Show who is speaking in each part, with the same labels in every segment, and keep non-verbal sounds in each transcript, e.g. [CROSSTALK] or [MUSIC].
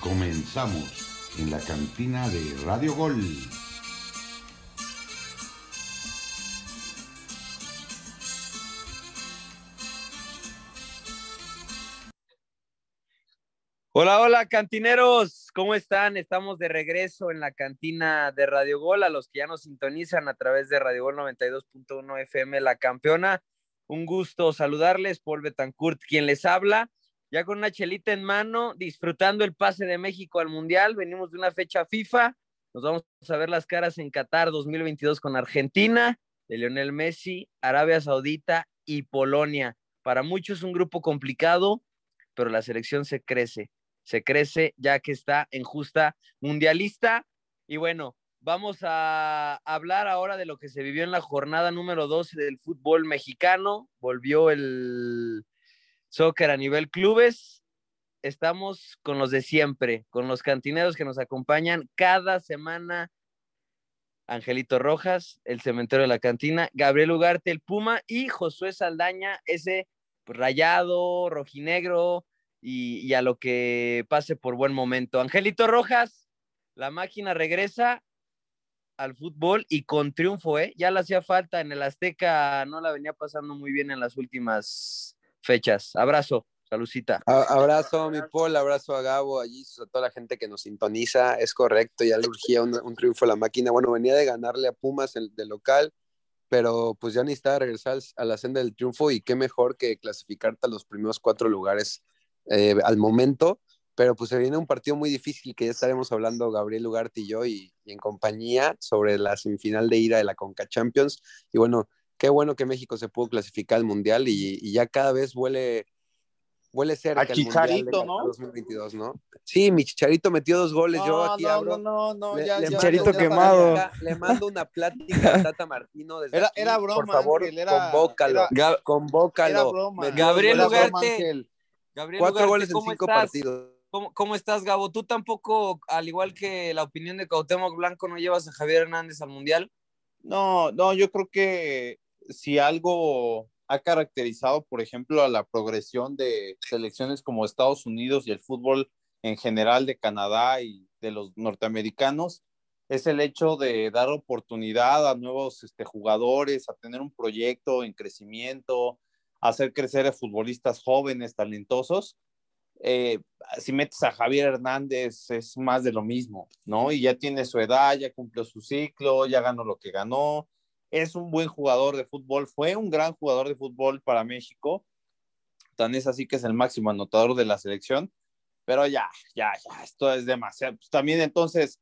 Speaker 1: Comenzamos en la cantina de Radio Gol.
Speaker 2: Hola, hola, cantineros, ¿cómo están? Estamos de regreso en la cantina de Radio Gol. A los que ya nos sintonizan a través de Radio Gol 92.1 FM, la campeona. Un gusto saludarles, Paul Betancourt, quien les habla, ya con una chelita en mano, disfrutando el pase de México al Mundial. Venimos de una fecha FIFA, nos vamos a ver las caras en Qatar 2022 con Argentina, de Lionel Messi, Arabia Saudita y Polonia. Para muchos un grupo complicado, pero la selección se crece se crece ya que está en justa mundialista. Y bueno, vamos a hablar ahora de lo que se vivió en la jornada número 12 del fútbol mexicano. Volvió el soccer a nivel clubes. Estamos con los de siempre, con los cantineros que nos acompañan cada semana. Angelito Rojas, el cementerio de la cantina, Gabriel Ugarte, el Puma y Josué Saldaña, ese rayado, rojinegro, y, a lo que pase por buen momento. Angelito Rojas, la máquina regresa al fútbol y con triunfo, ¿eh? Ya le hacía falta en el Azteca, no la venía pasando muy bien en las últimas fechas. Abrazo, saludcita.
Speaker 3: Abrazo, mi Paul, abrazo a Gabo, allí, a toda la gente que nos sintoniza. Es correcto, ya le urgía un, triunfo a la máquina. Bueno, venía de ganarle a Pumas el, de local, pero pues ya necesitaba regresar a la senda del triunfo y qué mejor que clasificarte a los primeros cuatro lugares eh, al momento, pero pues se viene un partido muy difícil que ya estaremos hablando Gabriel Ugarte y yo y, en compañía sobre la semifinal de ira de la Conca Champions. Y bueno, qué bueno que México se pudo clasificar al Mundial y, ya cada vez huele, huele cerca
Speaker 4: el Chicharito, ¿no?
Speaker 3: 2022, ¿no? Sí, mi Chicharito metió dos goles, yo aquí
Speaker 4: no,
Speaker 3: abro.
Speaker 4: No, no, no, ya,
Speaker 3: le,
Speaker 4: Chicharito
Speaker 3: quemado. le mando una plática a Tata Martino desde
Speaker 4: era,
Speaker 3: aquí.
Speaker 4: era broma,
Speaker 3: Por favor,
Speaker 4: era,
Speaker 3: convócalo, convócalo.
Speaker 4: Era broma.
Speaker 2: Gabriel Ugarte, Gabriel
Speaker 3: Cuatro goles en cinco partidos.
Speaker 2: ¿Cómo, estás, Gabo? ¿Tú tampoco, al igual que la opinión de Cuauhtémoc Blanco, no llevas a Javier Hernández al Mundial?
Speaker 4: No, no, yo creo que si algo ha caracterizado, por ejemplo, a la progresión de selecciones como Estados Unidos y el fútbol en general de Canadá y de los norteamericanos, es el hecho de dar oportunidad a nuevos este, jugadores, a tener un proyecto en crecimiento, hacer crecer a futbolistas jóvenes, talentosos. Eh, si metes a Javier Hernández es más de lo mismo, ¿no? Y ya tiene su edad, ya cumplió su ciclo, ya ganó lo que ganó. Es un buen jugador de fútbol, fue un gran jugador de fútbol para México. Tan es así que es el máximo anotador de la selección. Pero ya, ya, ya, esto es demasiado. Pues también entonces,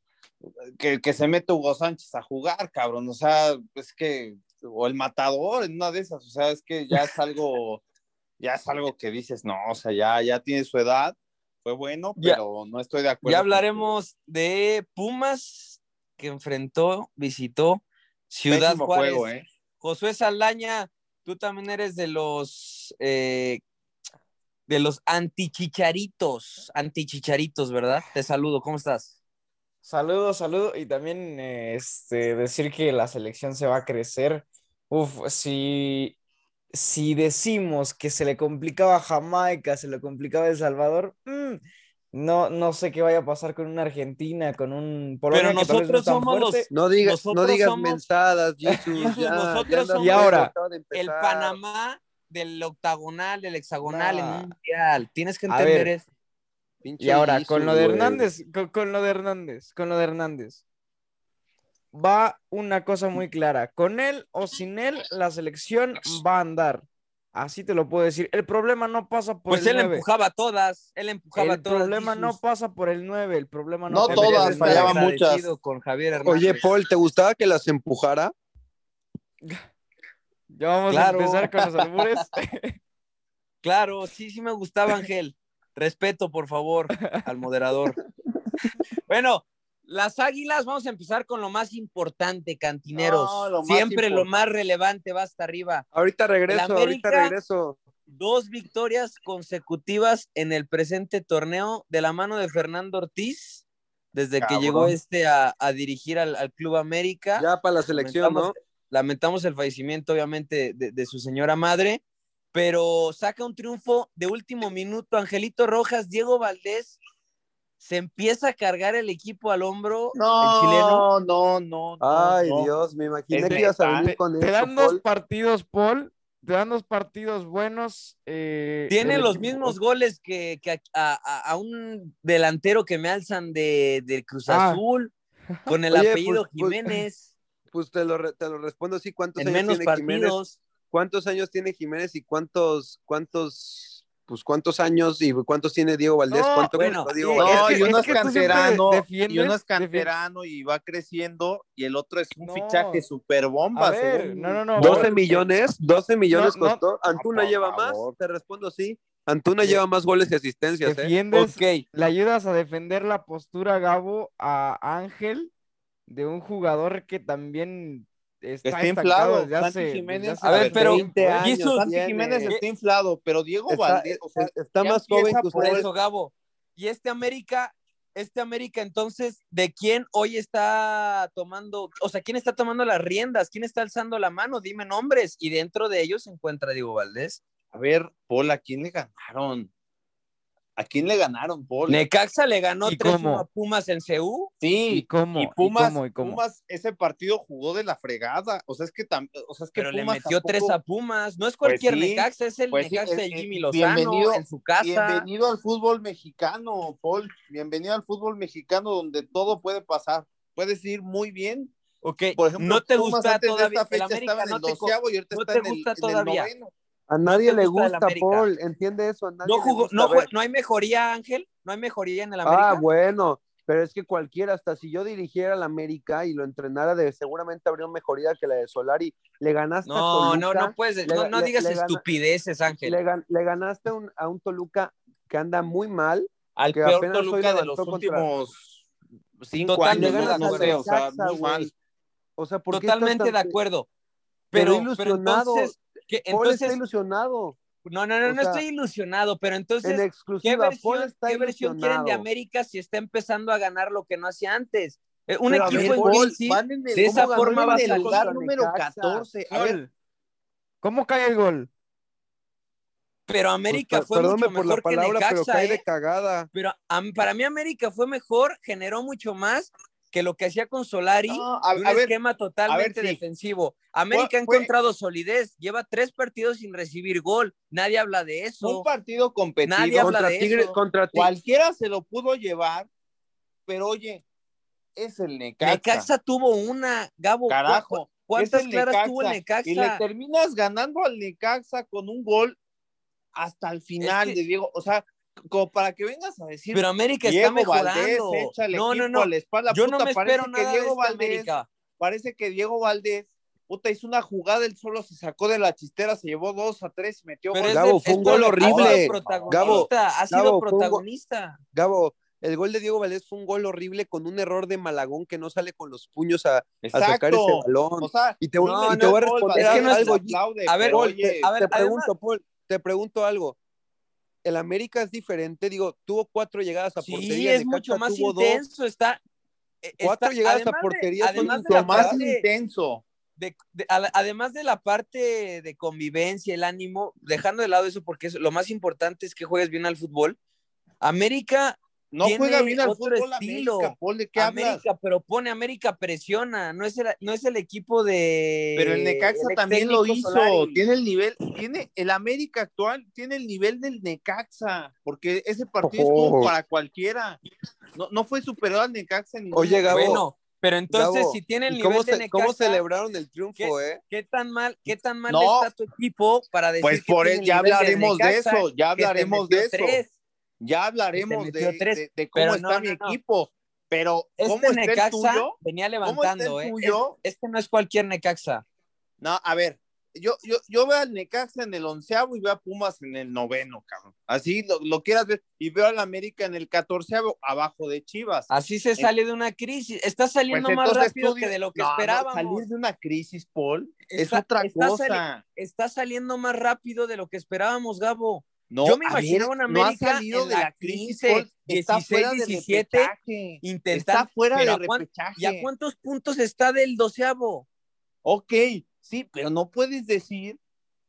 Speaker 4: que, que se mete Hugo Sánchez a jugar, cabrón. O sea, es que o el matador en una de esas, o sea, es que ya es algo, [LAUGHS] ya es algo que dices, no, o sea, ya, ya tiene su edad, fue bueno, pero no estoy de acuerdo.
Speaker 2: Ya hablaremos de Pumas, que enfrentó, visitó Ciudad Juárez. Juego, ¿eh? Josué Saldaña, tú también eres de los eh, de los antichicharitos, antichicharitos, ¿verdad? Te saludo, ¿cómo estás?
Speaker 5: Saludos, saludos. Y también este, decir que la selección se va a crecer. Uf, si, si decimos que se le complicaba a Jamaica, se le complicaba a El Salvador, mm, no, no sé qué vaya a pasar con una Argentina, con un
Speaker 2: Polonia Pero nosotros somos los,
Speaker 3: No digas, no digas mensadas, [LAUGHS]
Speaker 2: nosotros somos y ahora, el Panamá del octagonal, del hexagonal en en mundial. Tienes que entender eso
Speaker 5: y ahora, con lo de Hernández, con, lo de Hernández, con lo de Hernández, va una cosa muy clara. Con él o sin él, la selección va a andar. Así te lo puedo decir. El problema no pasa por
Speaker 2: pues
Speaker 5: el
Speaker 2: él empujaba todas, él empujaba
Speaker 5: el todas. El problema no pasa por el 9, el problema
Speaker 4: no, no todas, fallaban muchas.
Speaker 2: Con Javier Hernández.
Speaker 3: Oye, Paul, ¿te gustaba que las empujara?
Speaker 5: Ya vamos a empezar con los albures. [LAUGHS]
Speaker 2: claro, sí, sí me gustaba, Ángel. Respeto, por favor, al moderador. [LAUGHS] bueno, las águilas, vamos a empezar con lo más importante, cantineros. Siempre lo más relevante va hasta arriba.
Speaker 3: Ahorita regreso, ahorita regreso.
Speaker 2: Dos victorias consecutivas en el presente torneo de la mano de Fernando Ortiz, desde que llegó este a, dirigir al, Club América.
Speaker 3: Ya para la selección, ¿no?
Speaker 2: lamentamos el fallecimiento, obviamente, de, de su señora madre, pero saca un triunfo de último minuto. Angelito Rojas, Diego Valdés, se empieza a cargar el equipo al hombro. el chileno.
Speaker 4: No, no, no. no,
Speaker 3: Ay,
Speaker 4: no.
Speaker 3: Dios, me imaginé que ibas a venir con
Speaker 5: Te
Speaker 3: eso,
Speaker 5: dan dos
Speaker 3: Paul.
Speaker 5: partidos, Paul. Te dan dos partidos buenos. eh,
Speaker 2: Tiene los
Speaker 5: equipo.
Speaker 2: mismos goles que, que a, a- a un delantero que me alzan de, del Cruz
Speaker 5: Ah.
Speaker 2: Azul, con el
Speaker 3: Oye,
Speaker 2: apellido
Speaker 3: pues- pues-
Speaker 2: Jiménez,
Speaker 3: Pues te lo, te lo respondo así, ¿cuántos
Speaker 2: en
Speaker 3: años
Speaker 2: menos
Speaker 3: tiene Jiménez? ¿Cuántos años tiene Jiménez y cuántos, cuántos, pues cuántos años y cuántos tiene Diego Valdés?
Speaker 5: No,
Speaker 3: ¿Cuánto
Speaker 2: bueno,
Speaker 3: costó Diego Valdés?
Speaker 4: No,
Speaker 5: Es que-
Speaker 4: y uno
Speaker 5: es
Speaker 4: es,
Speaker 5: que tú siempre
Speaker 4: canterano, y uno es canterano y va creciendo, y el otro es un
Speaker 5: No.
Speaker 4: fichaje super bomba.
Speaker 5: No, no, no.
Speaker 3: 12 millones, 12 millones
Speaker 5: No, no,
Speaker 3: costó. Antuna
Speaker 4: por
Speaker 3: lleva
Speaker 4: favor.
Speaker 3: más, te respondo sí. Antuna lleva más goles y asistencias, ¿eh?
Speaker 5: Defiendes,
Speaker 2: Ok,
Speaker 5: le ayudas a defender la postura, Gabo, a Ángel, de un jugador que también está,
Speaker 4: inflado,
Speaker 5: desde
Speaker 4: Santi
Speaker 5: hace- desde
Speaker 4: Jiménez.
Speaker 5: hace
Speaker 2: A ver, pero
Speaker 3: 20 años
Speaker 4: Santi
Speaker 3: tiene.
Speaker 4: Jiménez está inflado, pero Diego
Speaker 3: Está-
Speaker 4: Valdés, o sea,
Speaker 3: está más joven que
Speaker 2: por eso, Gabo. Y este América, este América, entonces, ¿de quién hoy está tomando, o sea, quién está tomando las riendas? ¿Quién está alzando la mano? Dime nombres. Y dentro de ellos se encuentra Diego Valdés.
Speaker 4: A ver, Paul, ¿a quién le ganaron? ¿A quién le ganaron, Paul?
Speaker 2: Necaxa le ganó
Speaker 5: ¿Y
Speaker 2: 3
Speaker 5: cómo?
Speaker 2: a Pumas en CU.
Speaker 5: ¿Y
Speaker 4: sí,
Speaker 5: cómo?
Speaker 4: y Pumas,
Speaker 5: ¿Y cómo? ¿Y cómo?
Speaker 4: Pumas, ese partido jugó de la fregada. O sea, es que, tam- o sea, es que
Speaker 2: Pero le
Speaker 4: Pumas
Speaker 2: metió 3
Speaker 4: tampoco-
Speaker 2: a Pumas. No es cualquier
Speaker 4: Pues sí,
Speaker 2: Necaxa, es el
Speaker 4: pues sí,
Speaker 2: Necaxa de Jimmy Lozano
Speaker 4: bienvenido-
Speaker 2: en su casa.
Speaker 4: Bienvenido al fútbol mexicano, Paul. Bienvenido al fútbol mexicano donde todo puede pasar. Puedes ir muy bien.
Speaker 2: Ok,
Speaker 4: Por ejemplo,
Speaker 2: no te
Speaker 4: Pumas
Speaker 2: gusta
Speaker 4: antes de
Speaker 2: todavía.
Speaker 4: esta
Speaker 2: El
Speaker 4: fecha
Speaker 2: América
Speaker 4: estaba en
Speaker 2: no
Speaker 4: el doceavo y ahorita
Speaker 2: no
Speaker 4: está
Speaker 2: te
Speaker 4: en el,
Speaker 2: gusta
Speaker 4: en el
Speaker 2: todavía.
Speaker 4: noveno.
Speaker 3: A nadie le
Speaker 2: gusta.
Speaker 3: Paul. ¿Entiende eso? A nadie
Speaker 2: no
Speaker 3: le
Speaker 2: jugó,
Speaker 3: gusta.
Speaker 2: no,
Speaker 3: A
Speaker 2: no hay mejoría, Ángel. No hay mejoría en el América.
Speaker 3: Ah, bueno, pero es que cualquiera, hasta si yo dirigiera al América y lo entrenara, de, seguramente habría una mejoría que la de Solari. Le ganaste a
Speaker 2: No, no,
Speaker 3: Toluca,
Speaker 2: no puedes,
Speaker 3: le-
Speaker 2: no, no
Speaker 3: le-
Speaker 2: digas
Speaker 3: le gana-
Speaker 2: estupideces, Ángel.
Speaker 3: le, le ganaste a un, a un Toluca que anda muy mal.
Speaker 4: Al
Speaker 3: que
Speaker 4: peor Toluca de los
Speaker 3: contra-
Speaker 4: últimos cinco
Speaker 2: Totalmente
Speaker 4: años, no, no sé, o sea, muy mal.
Speaker 3: O sea, ¿por qué estás
Speaker 2: Totalmente
Speaker 3: tan-
Speaker 2: de acuerdo.
Speaker 3: Pero
Speaker 2: Pero, pero
Speaker 3: ilusionado.
Speaker 2: entonces, ¿qué-
Speaker 3: Paul
Speaker 2: entonces,
Speaker 3: está ilusionado.
Speaker 2: no, no, no,
Speaker 3: o
Speaker 2: no
Speaker 3: sea,
Speaker 2: estoy ilusionado, pero
Speaker 3: En
Speaker 2: entonces, ¿qué
Speaker 3: exclusiva, Paul
Speaker 2: versión, qué versión quieren de. América si está empezando a ganar lo que no hacía antes? Eh, Un
Speaker 3: Pero
Speaker 2: equipo
Speaker 3: ver,
Speaker 2: en
Speaker 3: Paul,
Speaker 2: crisis,
Speaker 4: van en el-
Speaker 2: de esa
Speaker 4: ¿cómo
Speaker 2: forma va a
Speaker 4: en el lugar número
Speaker 3: Necaxa?
Speaker 4: 14. A ver.
Speaker 5: ¿Cómo cae el gol?
Speaker 2: pero América
Speaker 3: Pues,
Speaker 2: fue
Speaker 3: perdónme
Speaker 2: mucho
Speaker 3: por
Speaker 2: mejor
Speaker 3: la palabra,
Speaker 2: que
Speaker 3: pero
Speaker 2: Necaxa,
Speaker 3: cae de
Speaker 2: ¿eh?
Speaker 3: cagada.
Speaker 2: Pero para mí América fue mejor, generó mucho más que lo que hacía con Solari,
Speaker 4: No, a-
Speaker 2: un
Speaker 4: a ver,
Speaker 2: esquema totalmente
Speaker 4: sí.
Speaker 2: defensivo. América ha
Speaker 4: Fue-
Speaker 2: encontrado solidez, lleva tres partidos sin recibir gol, nadie habla de
Speaker 4: un
Speaker 2: eso.
Speaker 4: partido competido.
Speaker 2: Nadie habla
Speaker 3: Contra
Speaker 2: de
Speaker 3: Tigre,
Speaker 2: eso.
Speaker 3: contra Tigre.
Speaker 4: Cualquiera se lo pudo llevar, pero oye, es el Necaxa.
Speaker 2: Necaxa tuvo una, Gabo, ¿cu-
Speaker 4: Carajo.
Speaker 2: cu- ¿cuántas claras tuvo el
Speaker 4: Y le
Speaker 2: Necaxa?
Speaker 4: terminas ganando al Necaxa con un gol hasta el final
Speaker 2: Es que-
Speaker 4: de Diego. O sea, como para que vengas a decir,
Speaker 2: Pero América
Speaker 4: Diego
Speaker 2: está mejorando.
Speaker 4: Valdés el
Speaker 2: no, no, no.
Speaker 4: a la espalda.
Speaker 2: Yo
Speaker 4: Puta,
Speaker 2: no me
Speaker 4: parece
Speaker 2: espero
Speaker 4: que
Speaker 2: nada de
Speaker 4: Diego
Speaker 2: este
Speaker 4: Valdés,
Speaker 2: América.
Speaker 4: parece que Diego Valdés, puta, hizo una jugada, él solo se sacó de la chistera, se llevó dos a tres y metió
Speaker 2: Pero
Speaker 4: gol.
Speaker 2: es
Speaker 3: Gabo, fue un gol horrible. Gabo,
Speaker 2: ha sido
Speaker 3: Gabo,
Speaker 2: protagonista.
Speaker 3: Gabo, el gol de Diego Valdés fue un gol horrible con un error de Malagón que no sale con los puños a, a sacar ese balón.
Speaker 4: O sea,
Speaker 3: y te,
Speaker 2: no,
Speaker 3: y te
Speaker 2: no,
Speaker 3: voy a responder
Speaker 2: es que no es-
Speaker 3: algo.
Speaker 4: aplaude,
Speaker 2: A ver,
Speaker 4: pero,
Speaker 3: Paul,
Speaker 4: oye,
Speaker 3: te,
Speaker 2: a ver,
Speaker 3: te
Speaker 2: además-
Speaker 3: pregunto, Paul, te pregunto algo. El América es diferente, digo, tuvo cuatro llegadas a
Speaker 2: Sí,
Speaker 3: portería.
Speaker 2: es
Speaker 3: Necaxa
Speaker 2: mucho más
Speaker 3: dos.
Speaker 2: intenso, está... eh,
Speaker 3: Cuatro
Speaker 2: está-
Speaker 3: llegadas a
Speaker 2: de-
Speaker 3: portería son
Speaker 2: además de
Speaker 3: mucho
Speaker 4: más
Speaker 2: parte-
Speaker 4: intenso.
Speaker 2: de- de- a además de la parte de convivencia, el ánimo, dejando de lado eso porque es- lo más importante es que juegues bien al fútbol. América,
Speaker 4: No
Speaker 2: Tiene
Speaker 4: juega bien al
Speaker 2: otro
Speaker 4: fútbol
Speaker 2: estilo.
Speaker 4: América, Paul, ¿de qué hablas?
Speaker 2: América, pero pone América presiona, no es el, no es el equipo de.
Speaker 4: Pero el Necaxa
Speaker 2: el
Speaker 4: también lo hizo,
Speaker 2: Solari.
Speaker 4: tiene el nivel, tiene el América actual, tiene el nivel del Necaxa, porque ese partido
Speaker 3: Ojo.
Speaker 4: estuvo para cualquiera. No, no fue superior al Necaxa en ningún
Speaker 3: Oye, Gabo,
Speaker 2: Bueno, pero entonces
Speaker 3: Gabo,
Speaker 2: si tiene el
Speaker 3: ¿y
Speaker 2: nivel
Speaker 3: cómo,
Speaker 2: de Necaxa,
Speaker 3: cómo celebraron el triunfo, eh?
Speaker 2: ¿qué tan mal, qué tan mal
Speaker 4: No.
Speaker 2: está tu equipo para decir
Speaker 4: Pues
Speaker 2: que
Speaker 4: por ya
Speaker 2: el del
Speaker 4: hablaremos de
Speaker 2: Necaxa,
Speaker 4: eso, ya
Speaker 2: que
Speaker 4: hablaremos de eso.
Speaker 2: tres?
Speaker 4: Ya hablaremos de,
Speaker 2: metió tres,
Speaker 4: de- de cómo está
Speaker 2: no,
Speaker 4: mi
Speaker 2: no,
Speaker 4: equipo, pero ¿cómo
Speaker 2: Este
Speaker 4: está el tuyo?
Speaker 2: venía
Speaker 4: ¿Cómo
Speaker 2: levantando,
Speaker 4: el
Speaker 2: ¿eh?
Speaker 4: tuyo?
Speaker 2: Este no es cualquier Necaxa.
Speaker 4: No, a ver, yo, yo, yo veo al Necaxa en el onceavo y veo a Pumas en el noveno, cabrón. Así lo, lo quieras ver. Y veo al América en el catorceavo abajo de Chivas.
Speaker 2: Así se sale de una crisis. Está
Speaker 4: Pues
Speaker 2: saliendo más rápido que de lo que
Speaker 4: No, no,
Speaker 2: esperábamos.
Speaker 4: salir de una crisis, Paul, es otra
Speaker 2: está
Speaker 4: cosa.
Speaker 2: sali- está saliendo más rápido de lo que esperábamos, Gabo.
Speaker 4: No,
Speaker 2: Yo me
Speaker 4: a
Speaker 2: imaginaba
Speaker 4: ver,
Speaker 2: una
Speaker 4: no ha
Speaker 2: América
Speaker 4: salido
Speaker 2: en
Speaker 4: de
Speaker 2: la
Speaker 4: la crisis,
Speaker 2: 15,
Speaker 4: Paul. Está
Speaker 2: 16,
Speaker 4: fuera de
Speaker 2: 17,
Speaker 4: repechaje.
Speaker 2: Intentar,
Speaker 4: Está fuera de
Speaker 2: ¿a cuán-
Speaker 4: repechaje.
Speaker 2: ¿Y a cuántos puntos está del doceavo?
Speaker 4: Ok, sí, pero no puedes decir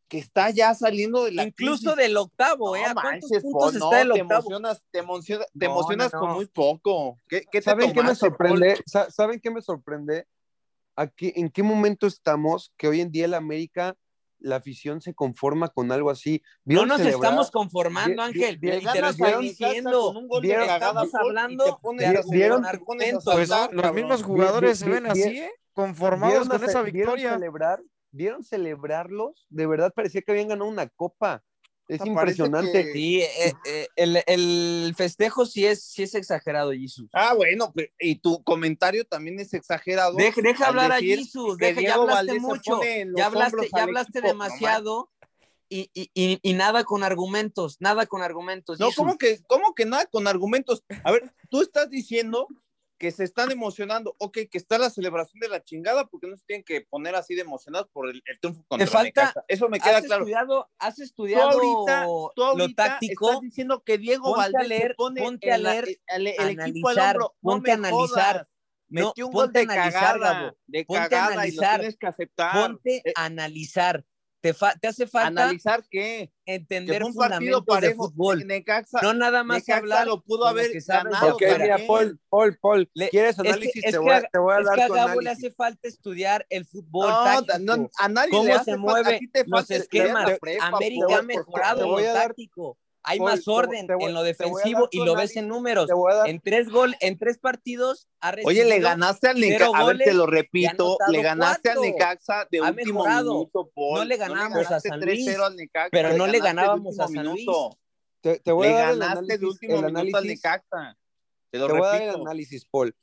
Speaker 4: que está ya saliendo de la
Speaker 2: Incluso
Speaker 4: crisis.
Speaker 2: del octavo, ¿eh?
Speaker 4: No
Speaker 2: ¿A cuántos
Speaker 4: manches,
Speaker 2: puntos
Speaker 4: Paul,
Speaker 2: está
Speaker 4: no,
Speaker 2: el
Speaker 4: te
Speaker 2: octavo?
Speaker 4: emocionas, te emocionas, te
Speaker 2: No,
Speaker 4: emocionas
Speaker 2: no,
Speaker 4: con muy poco. ¿Qué, qué te
Speaker 3: ¿Saben qué me
Speaker 4: Paul?
Speaker 3: sorprende? Sa- ¿Saben qué me sorprende? Aquí, ¿En qué momento estamos que hoy en día el América, la afición se conforma con algo así?
Speaker 2: No
Speaker 3: ¿Vieron
Speaker 2: nos
Speaker 3: celebrar?
Speaker 2: estamos conformando, Ángel.
Speaker 3: vi-
Speaker 2: y
Speaker 4: Le
Speaker 2: te lo estoy diciendo. Estamos hablando
Speaker 3: ¿Vieron?
Speaker 5: Pues los mismos jugadores se
Speaker 3: vi-
Speaker 5: ven
Speaker 3: vi-
Speaker 5: así, ¿eh? Conformados
Speaker 3: ¿Vieron,
Speaker 5: con esa
Speaker 3: ¿Vieron
Speaker 5: victoria.
Speaker 3: celebrar? ¿Vieron celebrarlos? De verdad parecía que habían ganado una copa. Es
Speaker 4: parece
Speaker 3: impresionante.
Speaker 4: que-
Speaker 2: Sí, eh, eh, el, el festejo sí es, sí es exagerado, Jesus.
Speaker 4: Ah, bueno, pe- y tu comentario también es exagerado.
Speaker 2: Deja, deja hablar a Jesus, deja, ya hablaste mucho, ya hablaste, ya hablaste
Speaker 4: equipo, no
Speaker 2: demasiado y, y, y, y nada con argumentos, nada con argumentos.
Speaker 4: No,
Speaker 2: Jesus.
Speaker 4: ¿cómo que, ¿cómo que nada con argumentos? A ver, tú estás diciendo que se están emocionando, ok, que está la celebración de la chingada, porque no se tienen que poner así de emocionados por el, el triunfo contra
Speaker 2: Te falta-
Speaker 4: Necaxa. Eso me queda
Speaker 2: ¿Has
Speaker 4: claro.
Speaker 2: estudiado, has
Speaker 4: Tú
Speaker 2: estudiado
Speaker 4: ahorita, tú
Speaker 2: lo táctico?
Speaker 4: estás diciendo que Diego
Speaker 2: Ponte
Speaker 4: Valdés
Speaker 2: leer,
Speaker 4: pone
Speaker 2: ponte a leer,
Speaker 4: el, el equipo al
Speaker 2: analizar.
Speaker 4: No
Speaker 2: ponte a analizar.
Speaker 4: jodas.
Speaker 2: No,
Speaker 4: Metió un gol
Speaker 2: ponte a
Speaker 4: de
Speaker 2: analizar,
Speaker 4: cagada,
Speaker 2: Gabo.
Speaker 4: de
Speaker 2: Ponte a
Speaker 4: cagada y lo
Speaker 2: analizar.
Speaker 4: tienes que aceptar.
Speaker 2: Ponte
Speaker 4: Eh,
Speaker 2: a analizar. Te, fa- te hace falta
Speaker 4: ¿Analizar qué? Que
Speaker 2: entender
Speaker 4: fue un partido
Speaker 2: fundamentos de
Speaker 4: parejo.
Speaker 2: fútbol.
Speaker 4: Necaxa,
Speaker 2: No nada más
Speaker 4: Necaxa
Speaker 2: hablar
Speaker 4: lo pudo haber
Speaker 2: que
Speaker 4: ganado
Speaker 3: Ok,
Speaker 2: fuera.
Speaker 3: mira. Paul, Paul, Paul,
Speaker 2: Le-
Speaker 3: ¿quieres
Speaker 2: es que-
Speaker 3: análisis?
Speaker 2: es
Speaker 3: te,
Speaker 2: que
Speaker 3: voy a,
Speaker 2: a-
Speaker 3: te voy a
Speaker 2: Es
Speaker 3: dar
Speaker 2: que a Gabo le
Speaker 3: análisis.
Speaker 2: hace falta estudiar el fútbol
Speaker 4: No,
Speaker 2: táctico.
Speaker 4: no, a nadie
Speaker 2: cómo
Speaker 4: le
Speaker 2: se
Speaker 4: hace
Speaker 2: mueve
Speaker 4: te
Speaker 2: los esquemas.
Speaker 4: prepa,
Speaker 2: América ha mejorado
Speaker 3: te
Speaker 2: lo táctico. Hay
Speaker 3: Paul,
Speaker 2: más orden
Speaker 3: voy-
Speaker 2: en lo
Speaker 3: a
Speaker 2: defensivo y lo ves en números.
Speaker 3: A dar
Speaker 2: En tres gol, en tres partidos ha
Speaker 4: Oye,
Speaker 2: recibido.
Speaker 4: le ganaste al Necaxa, a ver, te lo repito, le ganaste
Speaker 2: cuatro.
Speaker 4: al Necaxa de
Speaker 2: Ha
Speaker 4: último
Speaker 2: mejorado.
Speaker 4: minuto, Paul.
Speaker 2: No le ganamos a
Speaker 4: ganaste
Speaker 2: San
Speaker 4: 3-0
Speaker 2: Luis,
Speaker 4: al Necaxa,
Speaker 2: pero no le
Speaker 4: de
Speaker 2: ganábamos a San Luis.
Speaker 4: minuto.
Speaker 3: te, te voy
Speaker 4: Le
Speaker 3: a dar el
Speaker 4: ganaste de
Speaker 3: análisis,
Speaker 4: último
Speaker 3: el
Speaker 4: minuto al Necaxa. Te lo
Speaker 3: te voy a dar el
Speaker 4: repito.
Speaker 3: análisis, Paul,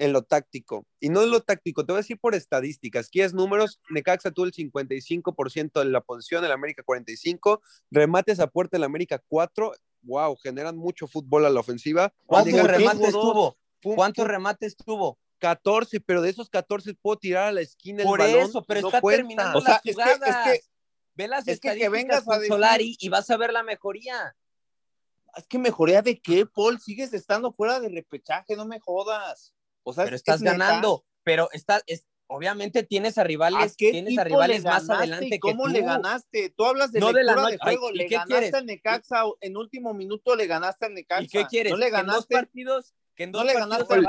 Speaker 3: en lo táctico. Y no en lo táctico, te voy a decir por estadísticas. ¿Quieres números? Necaxa tuvo el 55% de la posición, el América 45%, remates a puerta el América 4%. Wow, generan mucho fútbol a la ofensiva.
Speaker 2: ¿Cuántos remates
Speaker 3: tuvo dos,
Speaker 2: tuvo?
Speaker 3: pum,
Speaker 2: ¿Cuántos
Speaker 3: pum,
Speaker 2: remates tuvo?
Speaker 3: 14, pero de esos 14 puedo tirar a la esquina el
Speaker 2: Por
Speaker 3: balón.
Speaker 2: eso, pero
Speaker 3: no
Speaker 2: está
Speaker 3: cuenta.
Speaker 2: terminando
Speaker 4: O sea,
Speaker 2: las
Speaker 4: es que- es
Speaker 2: jugadas.
Speaker 4: que-
Speaker 2: Ve las
Speaker 4: es que vengas a decir-
Speaker 2: Solari y vas a ver la mejoría.
Speaker 4: Es que mejoría de qué, Paul, sigues estando fuera de repechaje, no me jodas. O sea,
Speaker 2: Pero
Speaker 4: es-
Speaker 2: estás
Speaker 4: es neta.
Speaker 2: ganando, pero está, es, obviamente tienes a
Speaker 4: ¿A
Speaker 2: rivales,
Speaker 4: qué
Speaker 2: tienes a rivales
Speaker 4: le
Speaker 2: más
Speaker 4: ganaste
Speaker 2: adelante
Speaker 4: y
Speaker 2: que
Speaker 4: ¿Cómo
Speaker 2: tú.
Speaker 4: le ganaste? Tú hablas de
Speaker 2: No de la
Speaker 4: lectura de,
Speaker 2: noche. Ay,
Speaker 4: juego.
Speaker 2: ¿y
Speaker 4: le
Speaker 2: qué
Speaker 4: ganaste
Speaker 2: quieres?
Speaker 4: al Necaxa en último minuto, le ganaste al Necaxa.
Speaker 2: ¿Y qué quieres?
Speaker 4: No le
Speaker 2: que en dos
Speaker 4: ganaste,
Speaker 2: partidos, que en
Speaker 4: no
Speaker 2: dos
Speaker 4: le
Speaker 2: partidos
Speaker 4: ganaste al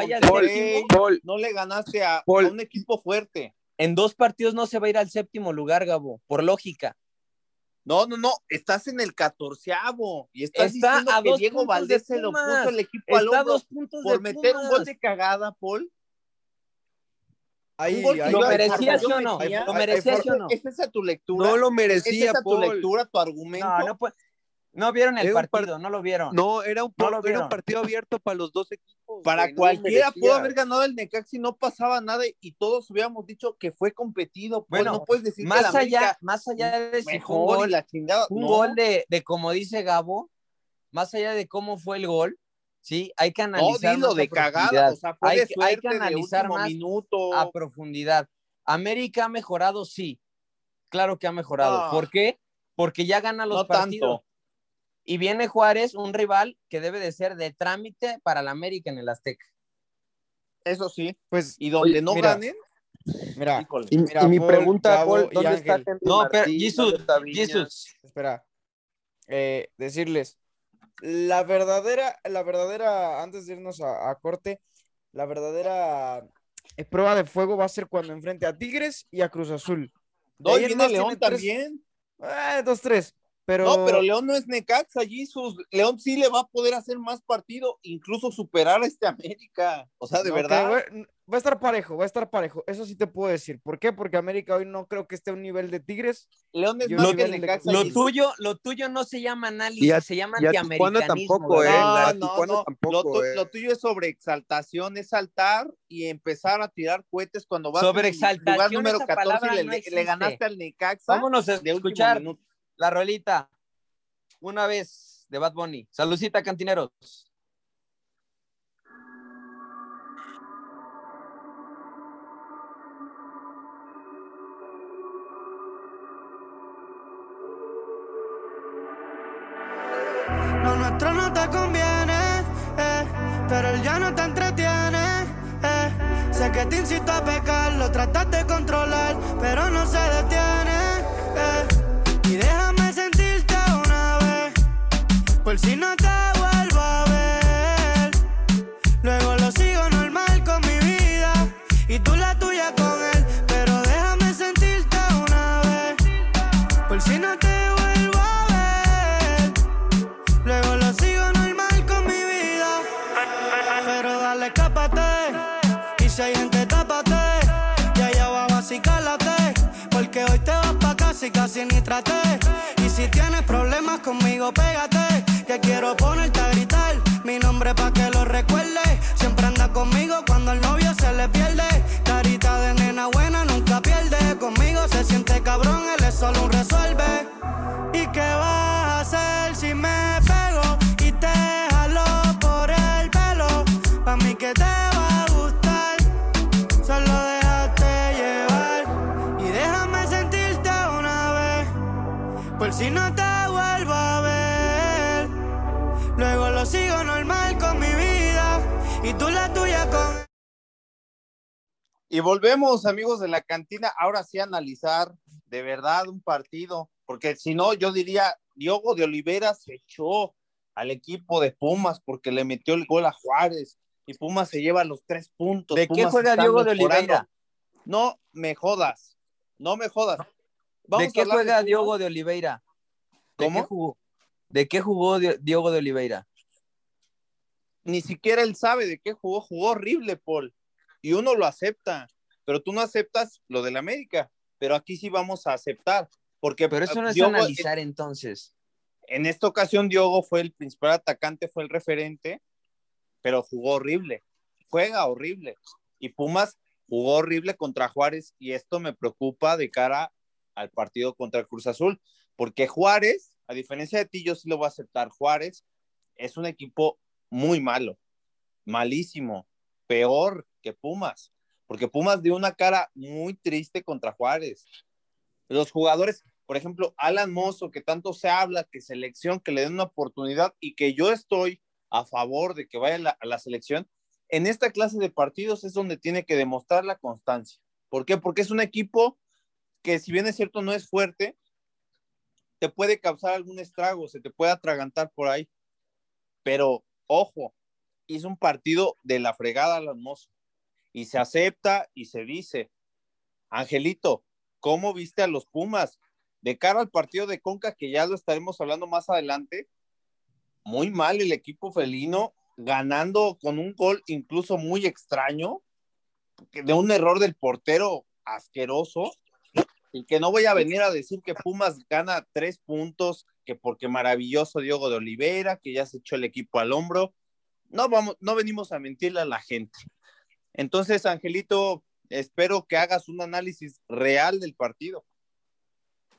Speaker 4: no le ganaste a un equipo fuerte.
Speaker 2: en dos partidos no se va a ir al séptimo lugar, Gabo, por lógica.
Speaker 4: No, no, no, estás en el catorceavo y estás
Speaker 2: Está
Speaker 4: diciendo
Speaker 2: a
Speaker 4: que Diego Valdés
Speaker 2: de
Speaker 4: se lo puso el equipo al
Speaker 2: Está a
Speaker 4: hombro
Speaker 2: dos puntos
Speaker 4: por meter un gol de cagada, Paul.
Speaker 5: Ahí, ahí-
Speaker 2: ¿Lo merecía
Speaker 4: yo
Speaker 2: sí o no? ¿Lo merecía sí o no?
Speaker 4: ¿Es esa tu lectura?
Speaker 3: no lo
Speaker 4: ¿Es
Speaker 3: merecía,
Speaker 4: esa tu
Speaker 3: Paul.
Speaker 4: lectura, tu argumento?
Speaker 2: No, no puede. No vieron el partido, no lo vieron.
Speaker 3: No, era un,
Speaker 2: No lo
Speaker 3: era un
Speaker 2: vieron.
Speaker 3: partido abierto para los dos equipos.
Speaker 4: Para
Speaker 3: güey, no
Speaker 4: cualquiera pudo haber ganado el Necaxa y no pasaba nada y todos hubiéramos dicho que fue competido. Pues
Speaker 2: Bueno,
Speaker 4: no puedes decir que
Speaker 2: más
Speaker 4: el
Speaker 2: allá,
Speaker 4: América
Speaker 2: más allá de si fue un gol,
Speaker 4: la chingada.
Speaker 2: un
Speaker 4: no.
Speaker 2: gol de, de como dice Gabo, más allá de cómo fue el gol, sí, hay que
Speaker 4: No,
Speaker 2: analizar a
Speaker 4: de cagada,
Speaker 2: profundidad.
Speaker 4: o sea, fue
Speaker 2: Hay
Speaker 4: de
Speaker 2: que- hay que
Speaker 4: suerte, de
Speaker 2: analizar más
Speaker 4: minuto.
Speaker 2: a profundidad. América ha mejorado, sí, claro que ha mejorado.
Speaker 4: No.
Speaker 2: ¿Por qué? Porque ya gana los
Speaker 4: no
Speaker 2: partidos.
Speaker 4: tanto.
Speaker 2: Y viene Juárez, un rival que debe de ser de trámite para la América en el Azteca.
Speaker 4: Eso sí.
Speaker 5: Pues,
Speaker 4: Y donde
Speaker 5: oye,
Speaker 4: no
Speaker 5: mira,
Speaker 4: ganen,
Speaker 5: Mira.
Speaker 3: Y,
Speaker 5: Mira,
Speaker 3: y mi
Speaker 5: Paul,
Speaker 3: pregunta,
Speaker 5: Gabo
Speaker 3: Paul, ¿dónde está. Henry
Speaker 2: No, pero,
Speaker 3: Viñas?
Speaker 2: Jesus,
Speaker 5: espera. Eh, decirles, la verdadera, la verdadera, antes de irnos a, a corte, la verdadera eh, prueba de fuego va a ser cuando enfrente a Tigres y a Cruz Azul. De
Speaker 4: No,
Speaker 5: ahí
Speaker 4: y
Speaker 5: en
Speaker 4: viene León también.
Speaker 5: Eh, dos, tres. Pero,
Speaker 4: No, pero León no es Necaxa, Jesus. León sí le va a poder hacer más partido, incluso superar a este América. O sea, de verdad.
Speaker 5: va, va a estar parejo, va a estar parejo. Eso sí te puedo decir. ¿Por qué? Porque América hoy no creo que esté a un nivel de Tigres.
Speaker 4: León es más que Necaxa.
Speaker 2: lo tuyo, lo tuyo no se llama análisis,
Speaker 3: a-
Speaker 2: se llama antiamericanismo.
Speaker 3: tampoco, eh,
Speaker 4: No, no, no.
Speaker 3: tampoco,
Speaker 4: lo, tu-
Speaker 3: eh.
Speaker 4: lo tuyo es sobre exaltación, es saltar y empezar a tirar cohetes cuando vas
Speaker 2: Sobre
Speaker 4: lugar
Speaker 2: exaltación,
Speaker 4: número
Speaker 2: esa
Speaker 4: 14 y
Speaker 2: palabra
Speaker 4: le,
Speaker 2: no
Speaker 4: le ganaste al Necaxa
Speaker 2: Vámonos a escuchar. La rolita una vez de Bad Bunny. Saludcita, cantineros.
Speaker 6: Lo nuestro no te conviene, eh, pero él ya no te entretiene. Eh. Sé que te incito a pecar, lo tratas de controlar, pero
Speaker 7: Por si hay gente, tápate. Y allá abajo así cálate. Porque hoy te vas pa' casa y casi ni traté. Y si tienes problemas conmigo, pégate. Que quiero ponerte a gritar mi nombre pa' que lo recuerde. Siempre anda conmigo cuando el novio se le pierde. Carita de nena buena nunca pierde. Conmigo se siente cabrón, él es solo un resuelve. ¿Y qué vas a hacer si me pego no te vuelvo a ver. Luego lo sigo normal con mi vida y tú la tuya con...
Speaker 4: Y volvemos, amigos de la cantina, ahora sí a analizar de verdad un partido, porque si no, yo diría, Diogo de Olivera se echó al equipo de Pumas porque le metió el gol a Juárez y Pumas se lleva los tres puntos.
Speaker 2: ¿De qué juega Diogo de. Oliveira?
Speaker 4: No me jodas, no me jodas.
Speaker 2: ¿De qué juega
Speaker 4: Pumas.
Speaker 2: Diogo de Oliveira? ¿De qué jugó? ¿De qué jugó Di- Diogo de Oliveira?
Speaker 4: Ni siquiera él sabe de qué jugó, jugó horrible, Paul. Y uno lo acepta, pero tú no aceptas lo del América. Pero aquí sí vamos a aceptar, porque
Speaker 2: Pero eso no es
Speaker 4: Diogo-
Speaker 2: analizar entonces.
Speaker 4: en esta ocasión Diogo fue el principal atacante, fue el referente, pero jugó horrible, juega horrible. Y Pumas jugó horrible contra Juárez y esto me preocupa de cara al partido contra el Cruz Azul, porque Juárez, a diferencia de ti, yo sí lo voy a aceptar, Juárez es un equipo muy malo, malísimo, peor que Pumas, porque Pumas dio una cara muy triste contra Juárez. Los jugadores, por ejemplo, Alan Mozo, que tanto se habla, que selección, que le den una oportunidad y que yo estoy a favor de que vaya a la, selección, en esta clase de partidos es donde tiene que demostrar la constancia. ¿Por qué? Porque es un equipo que si bien es cierto no es fuerte, te puede causar algún estrago, se te puede atragantar por ahí. Pero, ojo, hizo un partido de la fregada Alan Mozo y se acepta y se dice, Angelito, ¿cómo viste a los Pumas? De cara al partido de Conca, que ya lo estaremos hablando más adelante, muy mal el equipo felino, ganando con un gol incluso muy extraño, de un error del portero asqueroso, y que no voy a venir a decir que Pumas gana tres puntos, que porque maravilloso Diogo de Oliveira, que ya se echó el equipo al hombro. No, vamos, no venimos a mentirle a la gente. Entonces, Angelito, espero que hagas un análisis real del partido.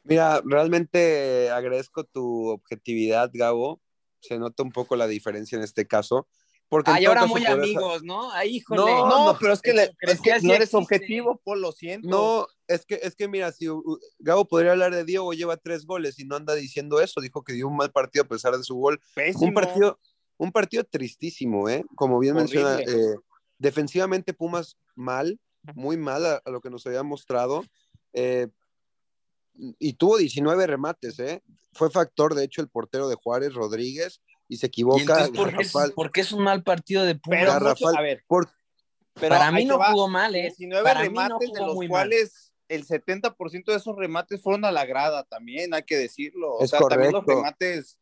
Speaker 3: Mira, realmente agradezco tu objetividad, Gabo. Se nota un poco la diferencia en este caso. Porque
Speaker 2: Ay, ahora muy amigos, ¿no? Ay, híjole.
Speaker 3: No,
Speaker 4: No, pero es que, le- es que no eres
Speaker 2: existe.
Speaker 4: objetivo, Paul, lo siento.
Speaker 3: No, es que, es que mira, si uh, Gabo podría hablar de Diego, lleva tres goles y no anda diciendo eso, dijo que dio un mal partido a pesar de su gol.
Speaker 4: Pésimo.
Speaker 3: Un partido, un partido tristísimo, ¿eh? Como bien menciona, eh, defensivamente Pumas mal, muy mal a, a lo que nos había mostrado. eh, y tuvo 19 remates, ¿eh? Fue factor, de hecho, el portero de Juárez, Rodríguez, y se
Speaker 2: ¿Y
Speaker 3: equivoca.
Speaker 2: entonces por qué, es,
Speaker 3: garrafal.
Speaker 2: por qué es un mal partido de Pumas?
Speaker 4: Pero,
Speaker 3: Garrafal.
Speaker 4: mucho- a ver,
Speaker 3: Por-
Speaker 4: pero
Speaker 2: Para mí no
Speaker 4: va.
Speaker 2: jugó mal, ¿eh?
Speaker 4: 19
Speaker 2: Para mí no
Speaker 4: remates,
Speaker 2: jugó
Speaker 4: de los
Speaker 2: muy mal.
Speaker 4: cuales el 70% de esos remates fueron a la grada también, hay que decirlo. O
Speaker 3: Es
Speaker 4: sea, también los remates.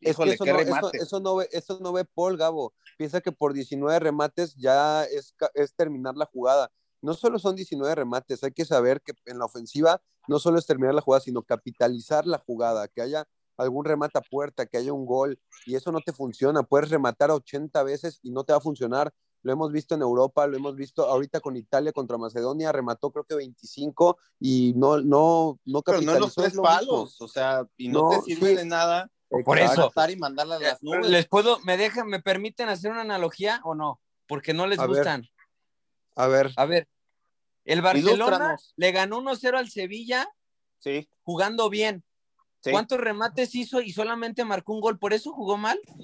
Speaker 3: Es
Speaker 4: Híjole,
Speaker 3: que eso
Speaker 4: qué
Speaker 3: no, eso, eso no ve, eso no ve Paul Gabo. Piensa que por 19 remates ya es, es terminar la jugada. No solo son 19 remates, hay que saber que en la ofensiva no solo es terminar la jugada, sino capitalizar la jugada, que haya algún remate a puerta, que haya un gol, y eso no te funciona. Puedes rematar 80 veces y no te va a funcionar. Lo hemos visto en Europa, lo hemos visto ahorita con Italia contra Macedonia, remató creo que 25 y no, no, no
Speaker 4: Pero no en los tres
Speaker 3: mismo.
Speaker 4: palos, o sea, y no,
Speaker 3: No,
Speaker 4: te sirve
Speaker 3: sí.
Speaker 4: de nada
Speaker 2: Por eso.
Speaker 4: y mandarla a las nubes.
Speaker 2: ¿Les puedo, me dejan, me permiten hacer una analogía o no? Porque no les
Speaker 3: A ver.
Speaker 2: gustan.
Speaker 3: A ver,
Speaker 2: A ver, el Barcelona
Speaker 4: Ilústranos.
Speaker 2: le ganó 1-0 al Sevilla
Speaker 4: Sí,
Speaker 2: jugando bien.
Speaker 4: Sí.
Speaker 2: ¿Cuántos remates hizo y solamente marcó un gol? ¿Por eso jugó mal?
Speaker 4: a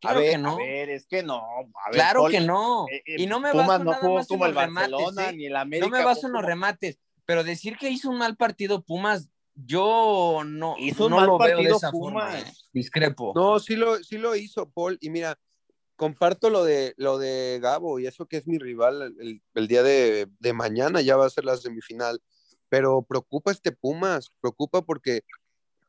Speaker 2: Claro
Speaker 4: ver,
Speaker 2: que no.
Speaker 4: a ver, es que no. A ver,
Speaker 2: claro
Speaker 4: Paul,
Speaker 2: que no.
Speaker 4: eh, eh,
Speaker 2: y no me
Speaker 4: Pumas
Speaker 2: baso
Speaker 4: no
Speaker 2: nada
Speaker 4: jugó
Speaker 2: más
Speaker 4: como
Speaker 2: en
Speaker 4: el
Speaker 2: los remates.
Speaker 4: Barcelona
Speaker 2: ¿eh?
Speaker 4: ni el América.
Speaker 2: No me baso en los remates. Pero decir que hizo un mal partido Pumas, yo no,
Speaker 4: Hizo un
Speaker 2: no
Speaker 4: mal
Speaker 2: lo veo de
Speaker 4: partido
Speaker 2: esa
Speaker 4: Pumas.
Speaker 2: forma. ¿eh? Discrepo.
Speaker 3: No, sí lo, sí lo hizo, Paul. Y mira, comparto lo de, lo de Gabo y eso que es mi rival el, el día de, de mañana, ya va a ser la semifinal. pero preocupa este Pumas, preocupa porque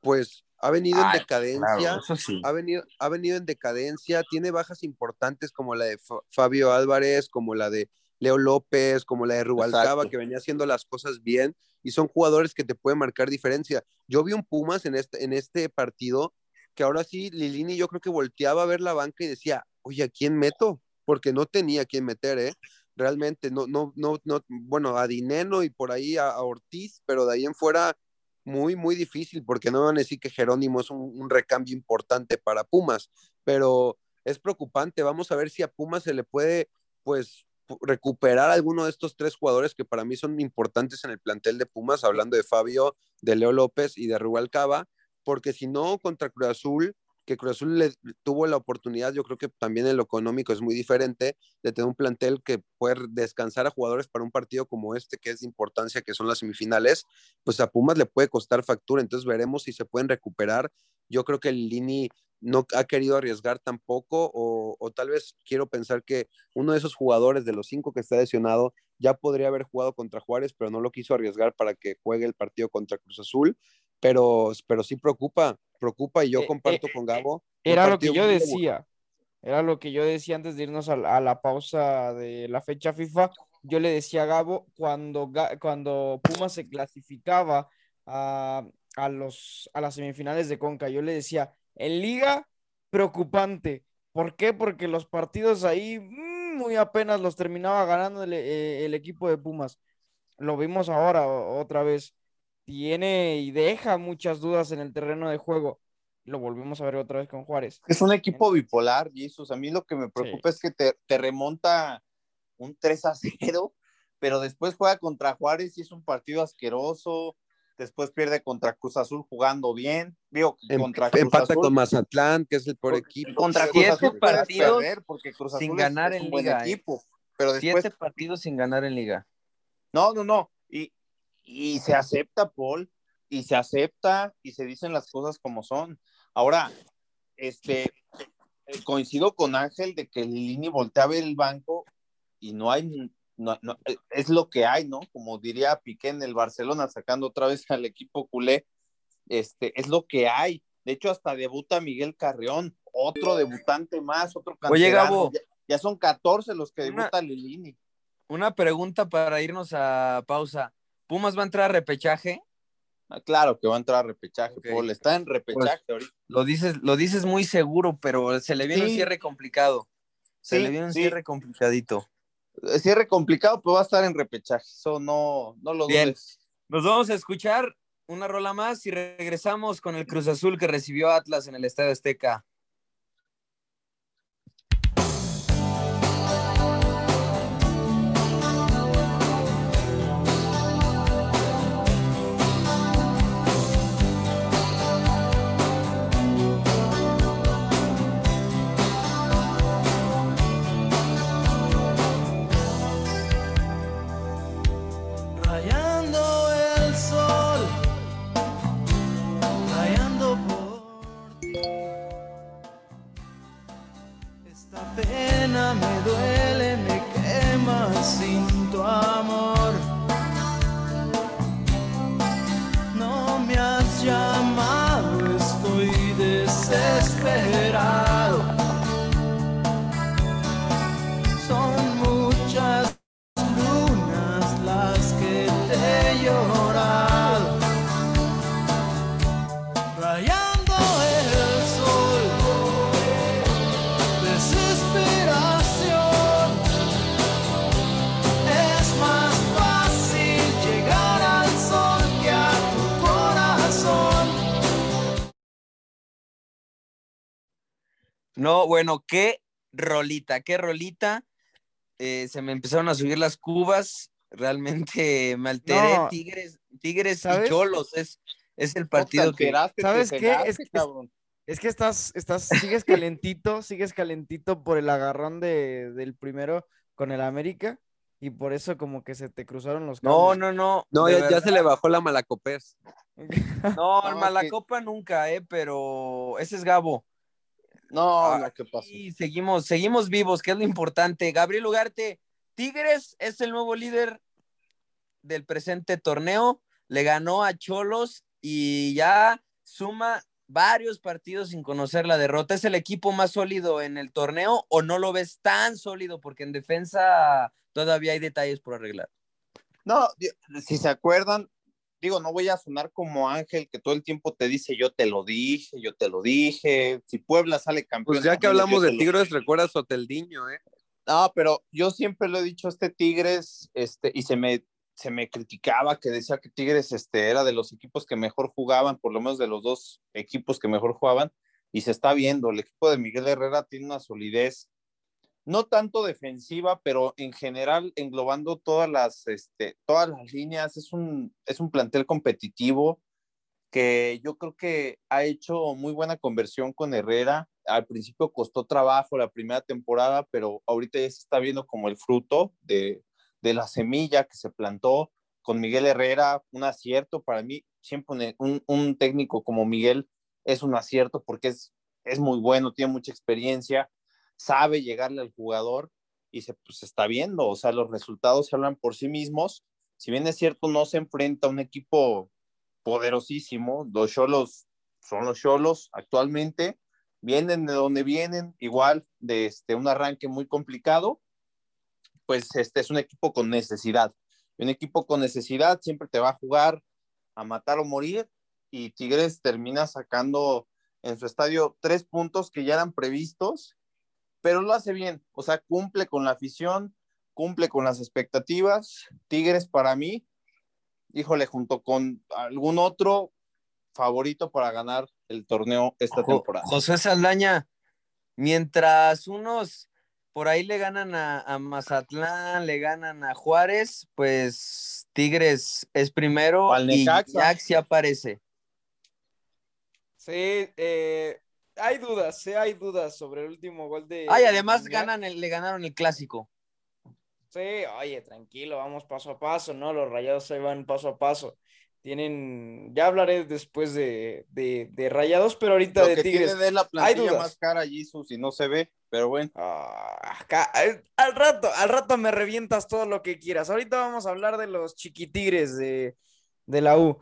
Speaker 3: pues ha venido en decadencia,
Speaker 2: Claro, eso sí.
Speaker 3: ha venido, ha venido en decadencia, tiene bajas importantes como la de Fa- Fabio Álvarez, como la de Leo López, como la de Rubalcaba,
Speaker 4: Exacto.
Speaker 3: que venía haciendo las cosas bien, y son jugadores que te pueden marcar diferencia. Yo vi un Pumas en este, en este partido que ahora sí, Lilini yo creo que volteaba a ver la banca y decía, oye, ¿a quién meto? Porque no tenía a quién meter, ¿eh? Realmente, no, no, no, no, bueno, a Dineno y por ahí a, a Ortiz, pero de ahí en fuera muy, muy difícil, porque no van a decir que Jerónimo es un, un recambio importante para Pumas, pero es preocupante. Vamos a ver si a Pumas se le puede, pues, pu- recuperar alguno de estos tres jugadores que para mí son importantes en el plantel de Pumas, hablando de Fabio, de Leo López y de Rubalcaba, porque si no, contra Cruz Azul, que Cruz Azul le, tuvo la oportunidad, yo creo que también en lo económico es muy diferente, de tener un plantel que puede descansar a jugadores para un partido como este, que es de importancia, que son las semifinales, pues a Pumas le puede costar factura, entonces veremos si se pueden recuperar. Yo creo que el Lini no ha querido arriesgar tampoco, o, o tal vez quiero pensar que uno de esos jugadores de los cinco que está lesionado ya podría haber jugado contra Juárez, pero no lo quiso arriesgar para que juegue el partido contra Cruz Azul, pero, pero sí preocupa, preocupa y yo
Speaker 5: Eh,
Speaker 3: comparto
Speaker 5: eh,
Speaker 3: con Gabo. un
Speaker 5: Era lo que yo decía. Era lo que yo decía antes de irnos a, la- a la pausa de la fecha FIFA. Yo le decía a Gabo cuando, cuando Pumas se clasificaba a, a los, a las semifinales de Conca, yo le decía, en liga, preocupante. ¿Por qué? Porque los partidos ahí mm, muy apenas los terminaba ganando el, eh, el equipo de Pumas. Lo vimos ahora otra vez. Tiene y deja muchas dudas en el terreno de juego. Lo volvimos a ver otra vez con Juárez.
Speaker 4: Es un equipo bipolar, Jesus. A mí lo que me preocupa
Speaker 5: Sí.
Speaker 4: es que te, te remonta un 3 a 0, pero después juega contra Juárez y es un partido asqueroso. Después pierde contra Cruz Azul jugando bien. Digo,
Speaker 3: Em-
Speaker 4: contra Cruz
Speaker 3: empata
Speaker 4: Azul.
Speaker 3: con Mazatlán, que es el peor equipo.
Speaker 4: Contra Cruz
Speaker 2: Siete
Speaker 4: Azul
Speaker 2: partidos
Speaker 4: perder porque Cruz
Speaker 2: sin ganar
Speaker 4: es, es
Speaker 2: en
Speaker 4: un buen
Speaker 2: liga, ¿eh?
Speaker 4: equipo. Pero después,
Speaker 2: Siete partidos sin ganar en liga.
Speaker 4: no, no, no. Y, se acepta, Paul, y se acepta y se dicen las cosas como son. Ahora, este, eh, coincido con Ángel de que Lini voltea a ver el banco y no hay, no- no, eh, es lo que hay, ¿no? Como diría Piqué en el Barcelona, sacando otra vez al equipo culé, este, es lo que hay. De hecho, hasta debuta Miguel Carrión, otro debutante más, otro
Speaker 2: Oye,
Speaker 4: canterano.
Speaker 2: Gabo.
Speaker 4: Ya, ya son 14 los que
Speaker 2: Una-
Speaker 4: debuta Lilini.
Speaker 2: Una pregunta para irnos a pausa. ¿Pumas va a entrar a repechaje?
Speaker 4: Ah, claro que va a entrar a repechaje. Paul. Está en repechaje ahorita.
Speaker 2: Lo dices, lo dices muy seguro, pero se le viene un cierre complicado. Se
Speaker 4: Sí,
Speaker 2: le viene un
Speaker 4: sí.
Speaker 2: cierre complicadito.
Speaker 4: Cierre complicado, pero va a estar en repechaje. Eso no, no lo
Speaker 2: Bien.
Speaker 4: dudes.
Speaker 2: Nos vamos a escuchar una rola más y regresamos con el Cruz Azul que recibió Atlas en el Estadio Azteca.
Speaker 6: No,
Speaker 2: bueno, qué rolita, qué rolita. Eh, se me empezaron a subir las cubas. Realmente me alteré.
Speaker 5: No.
Speaker 2: Tigres, Tigres y
Speaker 5: ¿Sabes?
Speaker 2: Cholos es, es el
Speaker 4: No
Speaker 2: partido que.
Speaker 5: ¿Sabes qué? Es
Speaker 4: cabrón.
Speaker 5: Es que estás, estás, sigues calentito, sigues calentito por el agarrón de, del primero con el América y por eso como que se te cruzaron los
Speaker 2: No,
Speaker 5: cables.
Speaker 2: no, no.
Speaker 3: No, ya, se le bajó la malacopés. [LAUGHS]
Speaker 2: No,
Speaker 4: es
Speaker 2: Malacopa nunca, eh, pero ese es Gabo.
Speaker 4: No, no, ¿qué pasó?
Speaker 2: Y seguimos, seguimos vivos, que es lo importante. Gabriel Ugarte, Tigres es el nuevo líder del presente torneo. le ganó a Cholos y ya suma varios partidos sin conocer la derrota. ¿Es el equipo más sólido en el torneo o no lo ves tan sólido? Porque en defensa todavía hay detalles por arreglar.
Speaker 4: No, si se acuerdan, digo, no voy a sonar como Ángel que todo el tiempo te dice yo te lo dije, yo te lo dije. Si Puebla sale campeón.
Speaker 3: Pues ya que hablamos de Tigres, recuerda Soteldiño, ¿eh?
Speaker 4: No, pero yo siempre lo he dicho, este Tigres, este, y se me, se me criticaba que decía que Tigres este, era de los equipos que mejor jugaban, por lo menos de los dos equipos que mejor jugaban, y se está viendo, el equipo de Miguel Herrera tiene una solidez, no tanto defensiva, pero en general englobando todas las, este, todas las líneas, es un, es un plantel competitivo que yo creo que ha hecho muy buena conversión con Herrera. Al principio costó trabajo la primera temporada, pero ahorita ya se está viendo como el fruto de, de la semilla que se plantó con Miguel Herrera, un acierto para mí, siempre un, un técnico como Miguel es un acierto porque es, es muy bueno, tiene mucha experiencia, sabe llegarle al jugador y se pues, está viendo, o sea, los resultados se hablan por sí mismos. Si bien es cierto, no se enfrenta a un equipo poderosísimo, los Cholos son los Cholos actualmente, vienen de donde vienen, igual de este, un arranque muy complicado, pues este es un equipo con necesidad. Un equipo con necesidad siempre te va a jugar a matar o morir y Tigres termina sacando en su estadio tres puntos que ya eran previstos, pero lo hace bien, o sea, cumple con la afición, cumple con las expectativas. Tigres para mí, híjole, junto con algún otro favorito para ganar el torneo esta temporada.
Speaker 2: José Saldaña, mientras unos por ahí le ganan a, Mazatlán, le ganan a Juárez, pues Tigres es primero y Jack aparece.
Speaker 5: Sí, eh, hay dudas, sí hay dudas sobre el último gol de.
Speaker 2: Ay, además ganan le ganaron el clásico.
Speaker 5: Sí, oye, tranquilo, vamos paso a paso, ¿no? Los rayados se van paso a paso tienen, ya hablaré después de, de, Rayados, pero ahorita de Tigres.
Speaker 4: Tiene de la plantilla más cara, Jesus, si no se ve, pero bueno.
Speaker 5: Ah, al rato, al rato me revientas todo lo que quieras. Ahorita vamos a hablar de los chiquitigres de, de la U.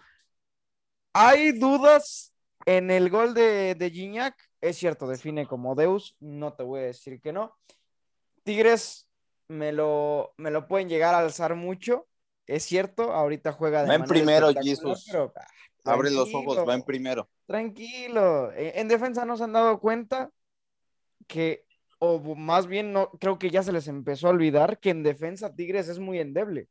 Speaker 5: Hay dudas en el gol de, de Gignac, es cierto, define como Deus, no te voy a decir que no. Tigres me lo, me lo pueden llegar a alzar mucho, es cierto, ahorita juega
Speaker 4: de Va en primero, Jesus. Ah, Abre los ojos, va en primero.
Speaker 5: Tranquilo. E, en defensa no se han dado cuenta que, o más bien, no, creo que ya se les empezó a olvidar que en defensa Tigres es muy endeble.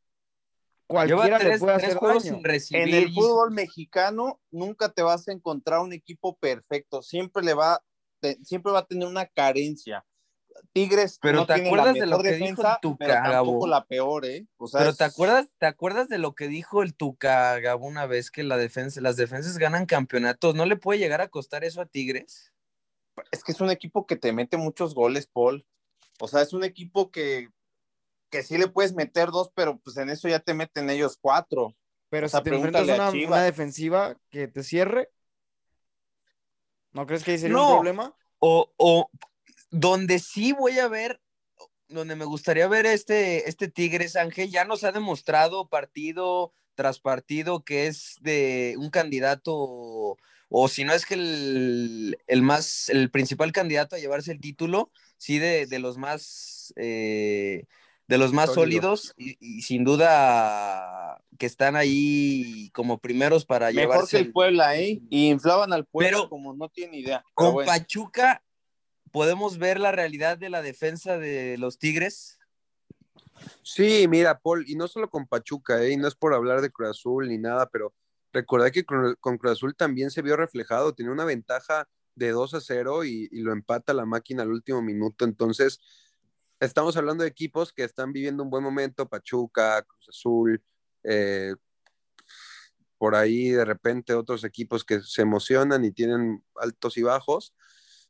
Speaker 2: Cualquiera le puede hacer daño.
Speaker 4: en el fútbol mexicano nunca te vas a encontrar un equipo perfecto. Siempre le va, siempre va a tener una carencia. Tigres
Speaker 2: pero te acuerdas de lo que dijo el Tuca
Speaker 4: Gabo la peor eh
Speaker 2: pero te acuerdas te acuerdas de lo que dijo el Tuca Gabo una vez que la defensa las defensas ganan campeonatos no le puede llegar a costar eso a Tigres
Speaker 4: es que es un equipo que te mete muchos goles Paul o sea es un equipo que que sí le puedes meter dos pero pues en eso ya te meten ellos cuatro.
Speaker 5: Pero o sea, si te enfrentas una, una defensiva que te cierre ¿no crees que ahí sería un problema?
Speaker 2: O, o, donde sí voy a ver, donde me gustaría ver este, este Tigres Ángel, ya nos ha demostrado partido tras partido que es de un candidato, o si no es que el, más, el principal candidato a llevarse el título, sí de, los más, eh, de los más sólidos y, sin duda que están ahí como primeros para
Speaker 4: Mejor
Speaker 2: llevarse.
Speaker 4: que el Puebla, ¿eh? Y inflaban al Puebla como no tiene idea.
Speaker 2: Con Pachuca ¿Podemos ver la realidad de la defensa de los Tigres?
Speaker 3: Sí, mira, Paul, y no solo con Pachuca, ¿eh? y no es por hablar de Cruz Azul ni nada, pero recordad que con, Cruz Azul también se vio reflejado, tiene una ventaja de 2 a 0 y, lo empata la máquina al último minuto, entonces estamos hablando de equipos que están viviendo un buen momento, Pachuca, Cruz Azul, eh, por ahí de repente otros equipos que se emocionan y tienen altos y bajos,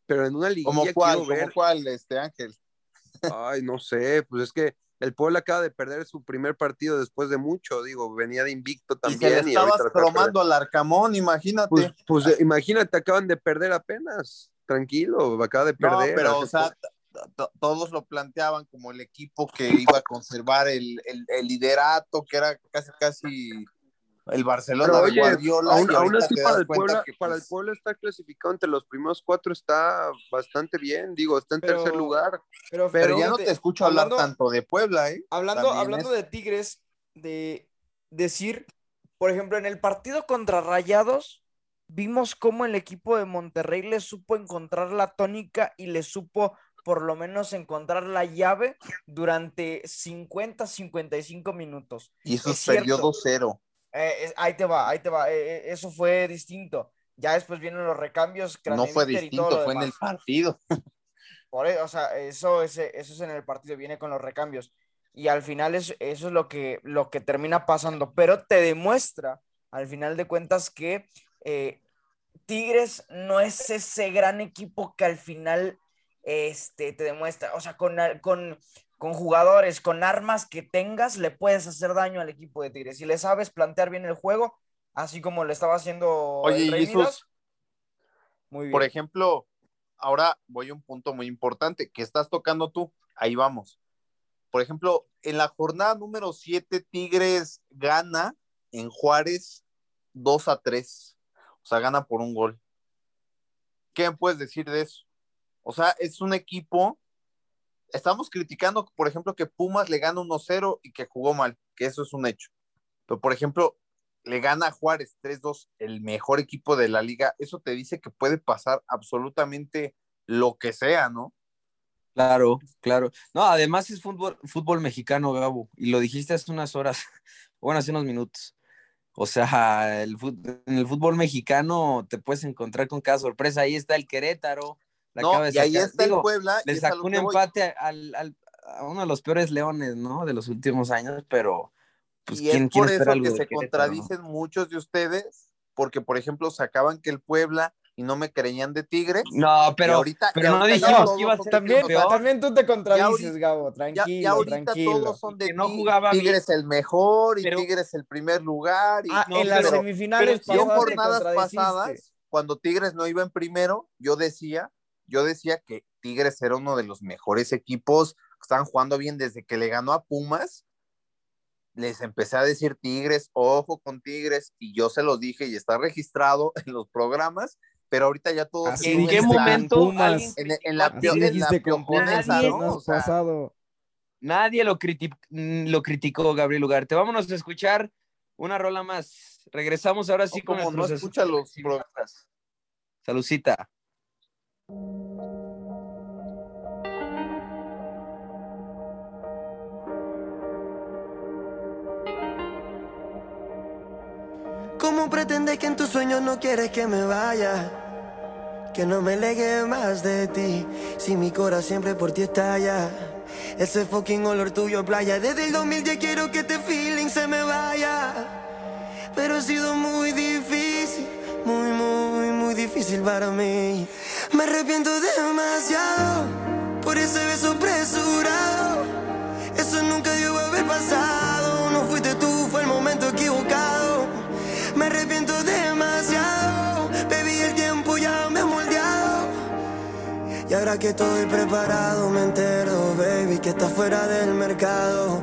Speaker 3: pero en una liguilla
Speaker 4: ¿Cómo cuál, ver... cuál, este Ángel? [LAUGHS]
Speaker 3: Ay, no sé, pues es que el Puebla acaba de perder su primer partido después de mucho, digo, venía de invicto también.
Speaker 4: Y, estabas cromando al Arcamón, imagínate.
Speaker 3: Pues, pues imagínate, acaban de perder apenas, tranquilo, acaba de perder.
Speaker 4: No, pero o sea, todos lo planteaban como el equipo que iba a conservar el, el, liderato, que era casi, casi el Barcelona
Speaker 3: Pero
Speaker 4: de Guardiola.
Speaker 3: aún, así para el, Puebla,
Speaker 4: que,
Speaker 3: para el Puebla está clasificado entre los primeros cuatro, está bastante bien, digo, está en
Speaker 5: Pero-
Speaker 3: tercer lugar.
Speaker 5: Pero,
Speaker 4: Pero ya no te escucho hablar
Speaker 5: hablando-
Speaker 4: tanto de Puebla, ¿eh?
Speaker 5: Hablando,
Speaker 4: También
Speaker 5: hablando
Speaker 4: es-
Speaker 5: de Tigres, de decir, por ejemplo, en el partido contra Rayados, vimos cómo el equipo de Monterrey le supo encontrar la tónica y le supo por lo menos encontrar la llave durante 50, 55 minutos.
Speaker 4: Y
Speaker 5: es
Speaker 4: suspendió
Speaker 5: cierto.
Speaker 4: 2-0.
Speaker 5: Eh, eh, ahí te va, ahí te va. eh, eh, eso fue distinto. Ya después vienen los recambios.
Speaker 4: No fue distinto, fue en el partido. [LAUGHS]
Speaker 5: Por e- o sea, eso es, eso es en el partido, viene con los recambios. Y al final es, eso es lo que, lo que termina pasando. Pero te demuestra, al final de cuentas, que Tigres no es ese gran equipo que al final este, te demuestra. O sea, con, con, con jugadores, con armas que tengas, le puedes hacer daño al equipo de Tigres. Si le sabes plantear bien el juego, así como le estaba haciendo
Speaker 4: Oye,
Speaker 5: el Rey
Speaker 4: Jesús,
Speaker 5: Midas, muy bien.
Speaker 4: por ejemplo, ahora voy a un punto muy importante que estás tocando tú. Ahí vamos. Por ejemplo, en la jornada número 7, Tigres gana en Juárez 2 a 3. O sea, gana por un gol. ¿Qué me puedes decir de eso? O sea, es un equipo. Estamos criticando, por ejemplo, que Pumas le gana 1-0 y que jugó mal, que eso es un hecho. Pero, por ejemplo, le gana a Juárez 3-2, el mejor equipo de la liga. Eso te dice que puede pasar absolutamente lo que sea, ¿no?
Speaker 2: Claro, claro. No, además es fútbol, mexicano, Gabo, y lo dijiste hace unas horas, [LAUGHS] bueno, hace unos minutos. O sea, el en el fútbol mexicano te puedes encontrar con cada sorpresa. Ahí está el Querétaro. La
Speaker 4: No,
Speaker 2: de
Speaker 4: y ahí está
Speaker 2: Digo,
Speaker 4: el Puebla.
Speaker 2: Le sacó un empate al, al- a uno de los peores leones, ¿no? De los últimos años, pero pues
Speaker 4: y
Speaker 2: ¿quién,
Speaker 4: es
Speaker 2: quién
Speaker 4: por eso que se
Speaker 2: Querétaro, no?
Speaker 4: contradicen muchos de ustedes, porque por ejemplo sacaban que el Puebla y no me creían de Tigres.
Speaker 2: No, pero,
Speaker 4: ahorita,
Speaker 2: pero no
Speaker 4: ahorita ya
Speaker 2: dijimos que iba a ser
Speaker 5: También,
Speaker 2: peor.
Speaker 5: también tú te contradices,
Speaker 4: ahorita-
Speaker 5: Gabo.
Speaker 4: Ya,
Speaker 5: Tranquilo,
Speaker 4: ya ahorita
Speaker 5: tranquilo.
Speaker 4: todos son de
Speaker 2: Que no jugaba bien.
Speaker 4: Tigres el mejor y
Speaker 2: Pero-
Speaker 4: Tigres el primer lugar. Y,
Speaker 5: Ah,
Speaker 2: No,
Speaker 5: en las
Speaker 2: pero-
Speaker 5: semifinales
Speaker 2: pero
Speaker 5: pasadas
Speaker 4: jornadas pasadas, cuando Tigres no iba en primero, yo decía, yo decía que Tigres era uno de los mejores equipos que estaban jugando bien desde que le ganó a Pumas. Les empecé a decir Tigres, ojo con Tigres, y yo se los dije y está registrado [LAUGHS] en los programas, pero ahorita ya todos
Speaker 5: Así
Speaker 2: ¿En qué momento
Speaker 5: Pumas.
Speaker 4: en, la,
Speaker 5: Así
Speaker 4: en la ¿no?
Speaker 5: torneo
Speaker 4: O sea,
Speaker 5: pasado.
Speaker 2: Nadie lo, criti- mm, lo criticó, Gabriel Ugarte. Vámonos a escuchar una rola más. Regresamos ahora sí
Speaker 4: No,
Speaker 2: con el
Speaker 4: como no escucha los pro-
Speaker 2: Salucita.
Speaker 6: ¿Cómo pretendes que en tus sueños no quieres que me vaya? Que no me legue más de ti, si mi corazón siempre por ti estalla. Ese fucking olor tuyo, playa. Desde el 2010 quiero que este feeling se me vaya. Pero ha sido muy difícil, muy, muy, muy difícil para mí. Me arrepiento demasiado por ese beso apresurado. Eso nunca debió haber pasado. No fuiste tú, fue el momento equivocado. Me arrepiento demasiado. Baby, el tiempo ya me ha moldeado. Y ahora que estoy preparado, me entero, baby, que está fuera del mercado.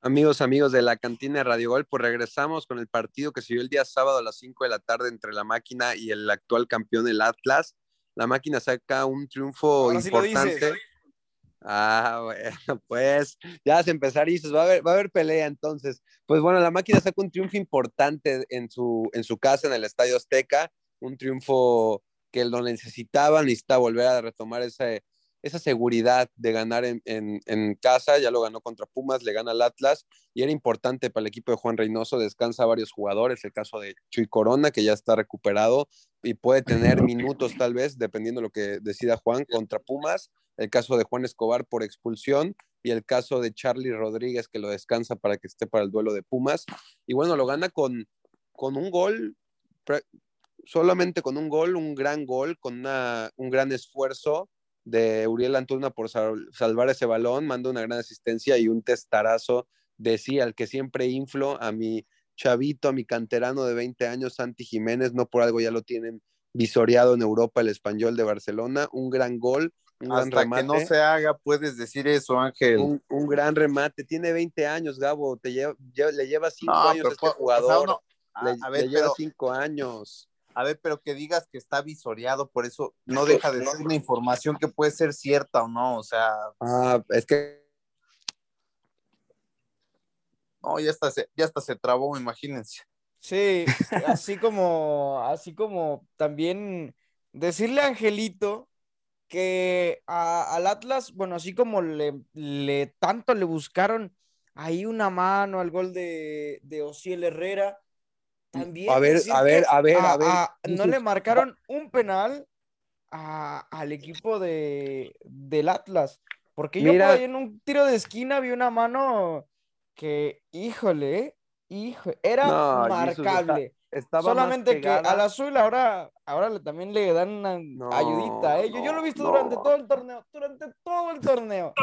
Speaker 3: Amigos, amigos de la cantina de Radio Gol, pues regresamos con el partido que se dio el día sábado a las 5 de la tarde entre la máquina y el actual campeón, el Atlas. La máquina saca un triunfo
Speaker 5: Ahora sí
Speaker 3: importante.
Speaker 5: dices.
Speaker 3: Ah, bueno, pues ya a empezar y va a haber, va a haber pelea entonces. Pues bueno, la máquina saca un triunfo importante en su, en su casa, en el Estadio Azteca, un triunfo que lo necesitaba, necesita volver a retomar ese, esa seguridad de ganar en, en, casa, ya lo ganó contra Pumas, le gana al Atlas y era importante para el equipo de Juan Reynoso, descansa varios jugadores, el caso de Chuy Corona, que ya está recuperado y puede tener minutos tal vez, dependiendo de lo que decida Juan, contra Pumas, el caso de Juan Escobar por expulsión y el caso de Charlie Rodríguez, que lo descansa para que esté para el duelo de Pumas. Y bueno, lo gana con, con un gol, solamente con un gol, un gran gol, con una, un gran esfuerzo de Uriel Antuna por salvar ese balón, manda una gran asistencia y un testarazo de sí, al que siempre inflo, a mi chavito, a mi canterano de 20 años, Santi Jiménez, no por algo ya lo tienen visoreado en Europa el español de Barcelona, un gran gol, un
Speaker 4: Hasta
Speaker 3: gran remate.
Speaker 4: que no se haga, puedes decir eso, Ángel.
Speaker 3: Un, un gran remate, tiene 20 años, Gabo, te lleva, le lleva 5
Speaker 4: No,
Speaker 3: años
Speaker 4: pero
Speaker 3: a este
Speaker 4: fue- o sea,
Speaker 3: jugador,
Speaker 4: uno- a,
Speaker 3: le,
Speaker 4: a ver,
Speaker 3: le lleva
Speaker 4: pero,
Speaker 3: 5 años.
Speaker 4: A ver, pero que digas que está visoreado, por eso no deja de ser una información que puede ser cierta o no, o sea,
Speaker 3: Ah, es que
Speaker 4: no, ya hasta se, ya hasta se trabó, imagínense.
Speaker 5: Sí, [LAUGHS] así como, así como también decirle a Angelito que a- al Atlas, bueno, así como le, le tanto le buscaron ahí una mano al gol de, de Ociel Herrera, también
Speaker 3: A ver, a ver, a ver, a ver,
Speaker 5: no le marcaron un penal a- al equipo de, del Atlas, porque yo por ahí en un tiro de esquina vi una mano que, híjole, hijo, era
Speaker 3: No, Jesús, está-
Speaker 5: marcable. Solamente que al azul ahora, ahora también le dan una
Speaker 3: No,
Speaker 5: ayudita, ¿eh? Yo, yo lo he visto durante todo el torneo, durante todo el torneo.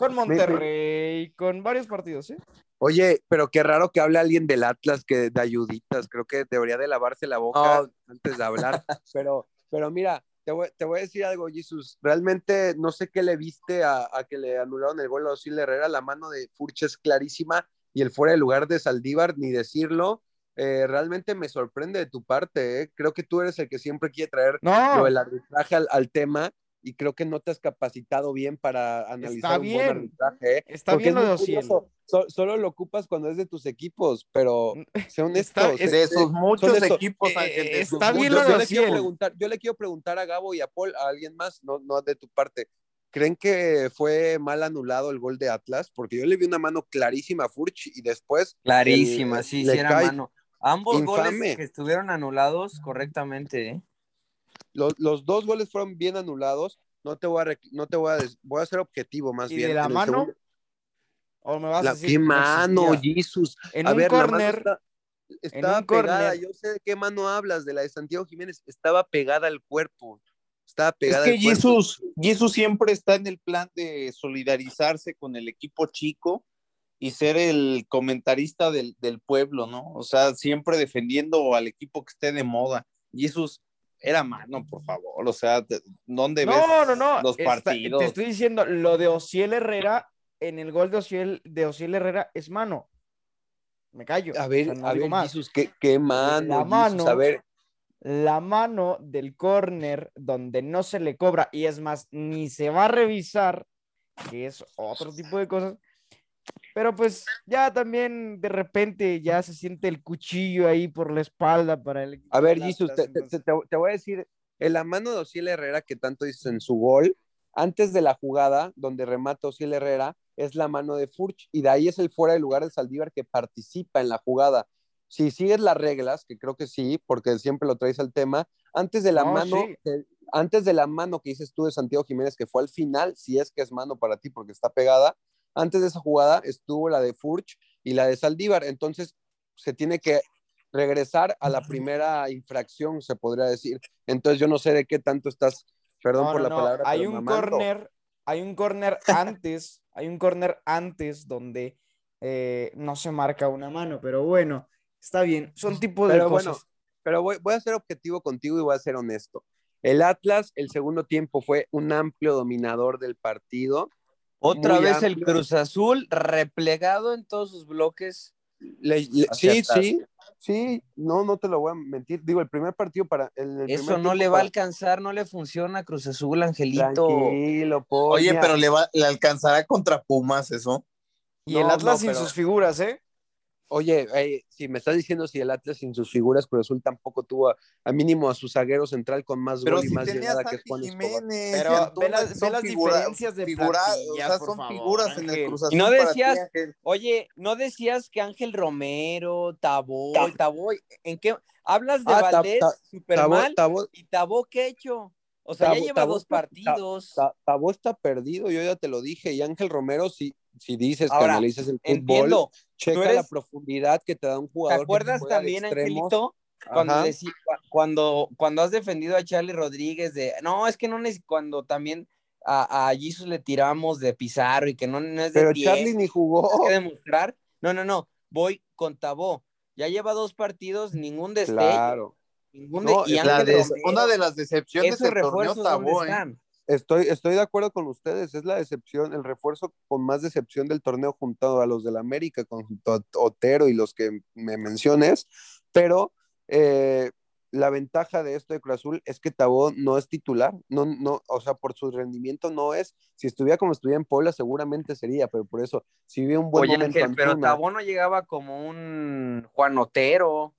Speaker 5: Con Monterrey, con varios partidos, ¿eh?
Speaker 3: Oye, pero qué raro que hable alguien del Atlas que de ayuditas. Creo que debería de lavarse la boca antes de hablar. [LAUGHS] pero, pero mira, te voy, te voy a decir algo, Jesús. Realmente no sé qué le viste a, a que le anularon el gol a Osil Herrera. La mano de Furch es clarísima y el fuera de lugar de Saldívar, ni decirlo. Eh, realmente me sorprende de tu parte. ¿eh? Creo que tú eres el que siempre quiere traer
Speaker 5: No,
Speaker 3: lo del arbitraje al, al tema y creo que no te has capacitado bien para analizar un
Speaker 5: bien.
Speaker 3: buen arbitraje. ¿eh?
Speaker 5: está
Speaker 3: Porque
Speaker 5: bien lo
Speaker 3: es
Speaker 5: de
Speaker 3: muy
Speaker 5: Ociel.
Speaker 3: So- solo lo ocupas cuando es de tus equipos, pero [LAUGHS] sé honesto.
Speaker 5: Está-
Speaker 3: sé-
Speaker 5: es-
Speaker 4: De
Speaker 3: sé-
Speaker 4: sus muchos equipos, Ángel, de
Speaker 5: está
Speaker 4: sus
Speaker 5: bien
Speaker 3: yo,
Speaker 5: lo
Speaker 3: yo
Speaker 5: de
Speaker 3: le quiero
Speaker 5: Ociel.
Speaker 3: preguntar, yo le quiero preguntar a Gabo y a Paul, a alguien más, no, no de tu parte. ¿Creen que fue mal anulado el gol de Atlas? Porque yo le vi una mano clarísima a Furch y después
Speaker 2: Clarísima,
Speaker 3: el-
Speaker 2: sí, sí era mano. Ambos
Speaker 3: infame.
Speaker 2: goles que estuvieron anulados correctamente, ¿eh?
Speaker 3: Los, los dos goles fueron bien anulados. No te voy a, no te voy a, voy a ser objetivo más
Speaker 5: ¿Y
Speaker 3: bien.
Speaker 5: de la mano?
Speaker 3: segundo-
Speaker 5: ¿O me vas a decir
Speaker 3: ¿Qué mano? Jesus?
Speaker 5: En
Speaker 3: A
Speaker 5: un
Speaker 3: ver,
Speaker 5: corner,
Speaker 3: está- estaba pegada. Yo sé de qué mano hablas, de la de Santiago Jiménez. Estaba pegada al cuerpo. Estaba
Speaker 4: Es
Speaker 3: pegada
Speaker 4: que
Speaker 3: al cuerpo.
Speaker 4: Jesús, Jesús siempre está en el plan de solidarizarse con el equipo chico y ser el comentarista del, del pueblo, ¿no? O sea, siempre defendiendo al equipo que esté de moda. Jesús, era mano, por favor. O sea, ¿dónde ves
Speaker 5: No, no, no.
Speaker 4: los partidos?
Speaker 5: te estoy diciendo, lo de Ociel Herrera, en el gol de Ociel, de Ociel Herrera es mano. Me callo.
Speaker 3: A ver,
Speaker 5: o sea, no
Speaker 3: a ver,
Speaker 5: más.
Speaker 3: Jesus, qué, qué mano,
Speaker 5: La
Speaker 3: Jesus,
Speaker 5: mano.
Speaker 3: A ver,
Speaker 5: La mano del córner donde no se le cobra, y es más, ni se va a revisar, que es otro tipo de cosas. Pero pues ya también de repente ya se siente el cuchillo ahí por la espalda para el
Speaker 3: a ver, Jesus, te, te- te- te voy a decir, en la mano de Osiel Herrera, que tanto dices en su gol, antes de la jugada donde remata Osiel Herrera, es la mano de Furch, y de ahí es el fuera de lugar de Saldívar que participa en la jugada. Si sigues las reglas, que creo que sí, porque siempre lo traes al tema, antes de la
Speaker 5: No,
Speaker 3: mano,
Speaker 5: sí.
Speaker 3: antes de la mano que dices tú de Santiago Jiménez, que fue al final, si es que es mano para ti porque está pegada, antes de esa jugada estuvo la de Furch y la de Saldívar, entonces se tiene que regresar a la primera infracción, se podría decir. Entonces yo no sé de qué tanto estás, perdón
Speaker 5: No,
Speaker 3: por
Speaker 5: no,
Speaker 3: la
Speaker 5: no,
Speaker 3: palabra,
Speaker 5: Hay un
Speaker 3: mamando.
Speaker 5: corner, hay un corner [LAUGHS] antes, hay un corner antes donde eh, no se marca una mano, pero bueno, está bien, son tipos de
Speaker 3: Pero
Speaker 5: cosas.
Speaker 3: bueno, pero voy, voy a ser objetivo contigo y voy a ser honesto. El Atlas, el segundo tiempo, fue un amplio dominador del partido.
Speaker 2: Otra
Speaker 3: Muy
Speaker 2: vez el. Cruz Azul replegado en todos sus bloques.
Speaker 3: Le- le-
Speaker 2: Hacia
Speaker 3: sí,
Speaker 2: atrás.
Speaker 3: sí, sí, no, no te lo voy a mentir. Digo, el primer partido para. el- el
Speaker 2: Eso no le va a alcanzar, no le funciona a Cruz Azul, Angelito.
Speaker 3: Tranquilo,
Speaker 4: Oye, pero le, va, le alcanzará contra Pumas eso.
Speaker 5: Y el Atlas
Speaker 3: no,
Speaker 5: sin
Speaker 3: pero-
Speaker 5: sus figuras, ¿eh?
Speaker 3: Oye, eh, si me estás diciendo si el Atlas sin sus figuras, Cruz Azul tampoco tuvo a, a mínimo a su zaguero central con más
Speaker 4: Pero
Speaker 3: gol y más llegada que Juan Escobar.
Speaker 4: Jiménez,
Speaker 5: Pero
Speaker 4: y Antuna,
Speaker 5: ve las- ve las
Speaker 4: figura-
Speaker 5: diferencias de
Speaker 4: figura-
Speaker 5: plantillas,
Speaker 4: o sea,
Speaker 5: por
Speaker 4: son
Speaker 5: favor,
Speaker 4: figuras en el. Cruz
Speaker 2: Y
Speaker 4: Azul.
Speaker 2: no
Speaker 4: para ti,
Speaker 2: decías, oye, ¿no decías que Ángel Romero, Tabó,
Speaker 3: Ta-
Speaker 2: Tabó, ¿en qué? Hablas de
Speaker 3: Ah,
Speaker 2: Valdés,
Speaker 3: Ta-
Speaker 2: super
Speaker 3: Tabó,
Speaker 2: mal,
Speaker 3: Tabó-
Speaker 2: y Tabó, ¿qué hecho? O sea, ya lleva
Speaker 3: Tabó
Speaker 2: dos partidos.
Speaker 3: Ta- Tabó está perdido, yo ya te lo dije. Y Ángel Romero, si, si dices que
Speaker 2: Ahora,
Speaker 3: analizas el fútbol,
Speaker 2: Entiendo.
Speaker 3: checa
Speaker 2: eres-
Speaker 3: la profundidad que te da un
Speaker 2: ¿Te
Speaker 3: jugador. que
Speaker 2: acuerdas
Speaker 3: de
Speaker 2: también. Angelito, cuando, decí- cu- cuando, cuando has defendido a Charlie Rodríguez de, no, es que no es cuando también a, a Jesus le tiramos de Pizarro y que no, no es de
Speaker 3: Pero
Speaker 2: 10,
Speaker 3: Charlie ni jugó.
Speaker 2: que demostrar. No, no, no, voy con Tabó. Ya lleva dos partidos, ningún destello.
Speaker 3: Claro.
Speaker 2: Ningún
Speaker 3: No,
Speaker 2: de, y
Speaker 4: La
Speaker 2: Romero,
Speaker 4: una de las decepciones del torneo
Speaker 2: refuerzos ¿dónde
Speaker 4: Tabó, ¿eh?
Speaker 3: Estoy, estoy de acuerdo con ustedes, es la decepción, el refuerzo con más decepción del torneo junto a los del América, con junto a Otero y los que me menciones, pero eh, la ventaja de esto de Cruz Azul es que Tabó no es titular, no, no, o sea, por su rendimiento no es, si estuviera como estuviera en Puebla seguramente sería, pero por eso, si ve un buen
Speaker 2: Oye,
Speaker 3: momento
Speaker 2: Ángel, pero Tabó no llegaba como un Juan Otero,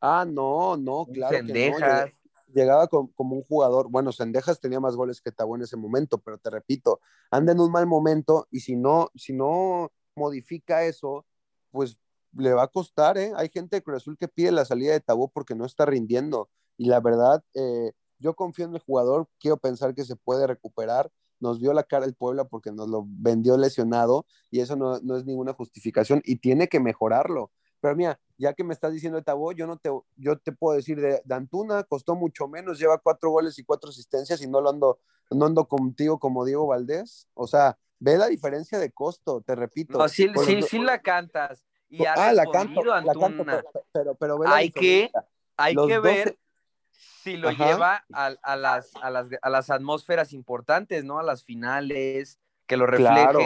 Speaker 3: ah, no, no, claro que no, llegaba com- como un jugador, bueno, Sendejas tenía más goles que Tabó en ese momento, pero te repito, anda en un mal momento y si no, si no modifica eso, pues le va a costar, ¿eh? Hay gente de Cruz Azul que pide la salida de Tabó porque no está rindiendo y la verdad, eh, yo confío en el jugador, quiero pensar que se puede recuperar, nos vio la cara el Puebla porque nos lo vendió lesionado y eso no, no es ninguna justificación y tiene que mejorarlo. Pero mira, ya que me estás diciendo de Tabó, yo no te, yo te puedo decir de, de Antuna, costó mucho menos, lleva cuatro goles y cuatro asistencias y no lo ando, no ando contigo como Diego Valdés. O sea, ve la diferencia de costo, te repito.
Speaker 2: No, sí, sí,
Speaker 3: los-
Speaker 2: sí la cantas. Y ha
Speaker 3: ah, la canto, la canto, pero, pero, pero ve la
Speaker 2: Hay que-. Hay
Speaker 3: Los
Speaker 2: que
Speaker 3: 12
Speaker 2: ver si lo
Speaker 3: Ajá.
Speaker 2: lleva a, a las, a, las, a las atmósferas importantes, ¿no? A las finales, que lo refleje
Speaker 3: Claro,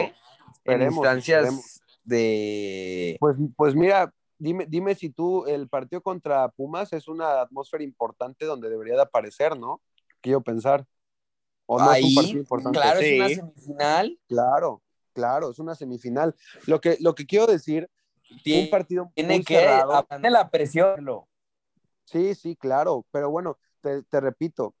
Speaker 2: en instancias
Speaker 3: esperemos.
Speaker 2: de...
Speaker 3: Pues, pues mira, dime, dime si tú, el partido contra Pumas es una atmósfera importante donde debería de aparecer, ¿no? Quiero pensar. ¿O no es un
Speaker 2: Ahí,
Speaker 3: partido importante?
Speaker 2: claro, es una semifinal.
Speaker 3: Claro, claro, es una semifinal. Lo que, lo que quiero decir, un
Speaker 2: Tiene,
Speaker 3: partido
Speaker 2: tiene
Speaker 3: muy
Speaker 2: que
Speaker 3: cerrado.
Speaker 2: tiene la presión. lo-
Speaker 3: Sí, sí, claro, pero bueno, te, te repito,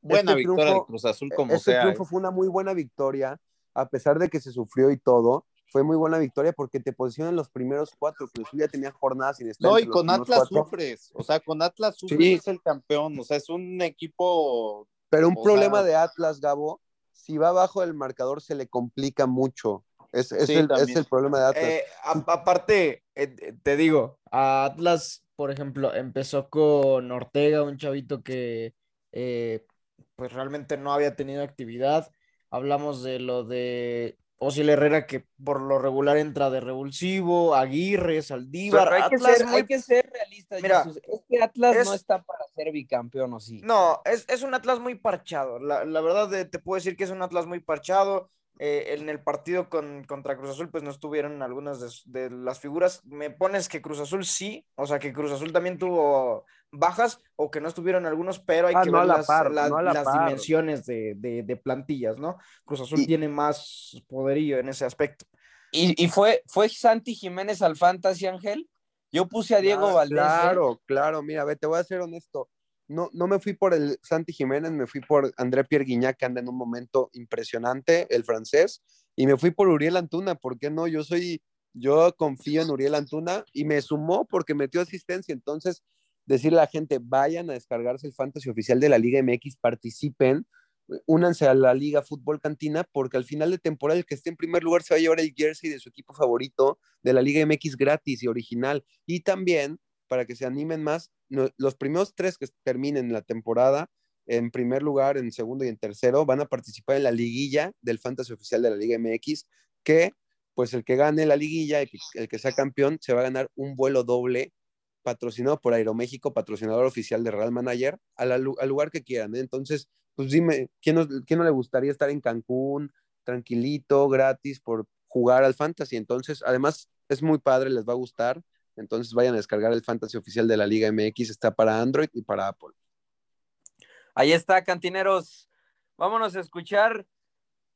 Speaker 4: Buena
Speaker 3: Este
Speaker 4: victoria
Speaker 3: triunfo-
Speaker 4: del Cruz Azul como
Speaker 3: este
Speaker 4: sea.
Speaker 3: triunfo
Speaker 4: ¿eh?
Speaker 3: fue una muy buena victoria, a pesar de que se sufrió y todo, fue muy buena victoria porque te posiciona en los primeros cuatro, Azul ya tenía jornadas sin estar
Speaker 4: No, y con Atlas
Speaker 3: cuatro,
Speaker 4: sufres. O sea, con Atlas sufres
Speaker 3: Sí.
Speaker 4: es el campeón. O sea, es un equipo.
Speaker 3: pero un problema
Speaker 4: sea-
Speaker 3: de Atlas, Gabo, si va abajo del marcador se le complica mucho, es, es
Speaker 4: Sí,
Speaker 3: el, es el problema de Atlas.
Speaker 5: Eh, a- aparte, eh, te digo, a Atlas, por ejemplo, empezó con Ortega, un chavito que eh, pues realmente no había tenido actividad. Hablamos de lo de Osiel Herrera, que por lo regular entra de revulsivo, Aguirre, Saldívar.
Speaker 2: Pero hay, que ser,
Speaker 5: muy-
Speaker 2: hay que ser realistas,
Speaker 5: Mira,
Speaker 2: Jesús. Es que Atlas
Speaker 5: es-
Speaker 2: no está para ser bicampeón, ¿o sí?
Speaker 5: No, es, es un Atlas muy parchado. La, la verdad te puedo decir que es un Atlas muy parchado. Eh, en el partido con, contra Cruz Azul, pues no estuvieron algunas de, de las figuras. Me pones que Cruz Azul sí, o sea que Cruz Azul también tuvo bajas o que no estuvieron algunos, pero hay
Speaker 3: Ah,
Speaker 5: que
Speaker 3: no
Speaker 5: ver
Speaker 3: la
Speaker 5: las,
Speaker 3: par,
Speaker 5: la-
Speaker 3: no a la
Speaker 5: las
Speaker 3: par.
Speaker 5: dimensiones de, de- de plantillas, ¿no? Cruz Azul
Speaker 2: Y-
Speaker 5: tiene más poderío en ese aspecto.
Speaker 2: ¿Y, y fue, fue Santi Jiménez al Fantasy Ángel? Yo puse a Diego
Speaker 3: Ah,
Speaker 2: Valdés. ¿eh?
Speaker 3: Claro, claro, mira, ve, te voy a ser honesto. No, no me fui por el Santi Jiménez, me fui por André Pierre Guignac, que anda en un momento impresionante, el francés, y me fui por Uriel Antuna, ¿por qué no? Yo soy, yo confío en Uriel Antuna y me sumó porque metió asistencia, entonces decirle a la gente, vayan a descargarse el fantasy oficial de la Liga MX, participen, únanse a la Liga Fútbol Cantina, porque al final de temporada el que esté en primer lugar se va a llevar el jersey de su equipo favorito de la Liga MX gratis y original. Y también, para que se animen más, los primeros tres que terminen la temporada, en primer lugar, en segundo y en tercero, van a participar en la liguilla del Fantasy Oficial de la Liga MX, que pues el que gane la liguilla, el que sea campeón, se va a ganar un vuelo doble patrocinado por Aeroméxico, patrocinador oficial de Real Manager, al lugar que quieran. ¿eh? Entonces, pues dime, ¿quién, nos- quién no le gustaría estar en Cancún, tranquilito, gratis, por jugar al Fantasy? Entonces, además, es muy padre, les va a gustar. Entonces, vayan a descargar el Fantasy oficial de la Liga MX, está para Android y para Apple.
Speaker 2: Ahí está, cantineros. Vámonos a escuchar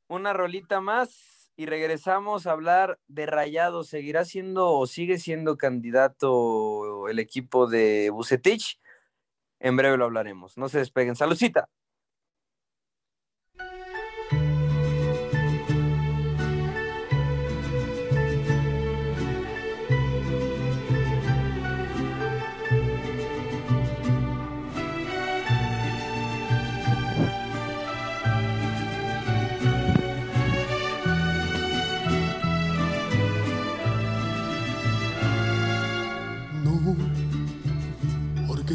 Speaker 2: una rolita más y regresamos a hablar de Rayados. ¿Seguirá siendo o sigue siendo candidato el equipo de Bucetich? En breve lo hablaremos. No se despeguen. Saludcita.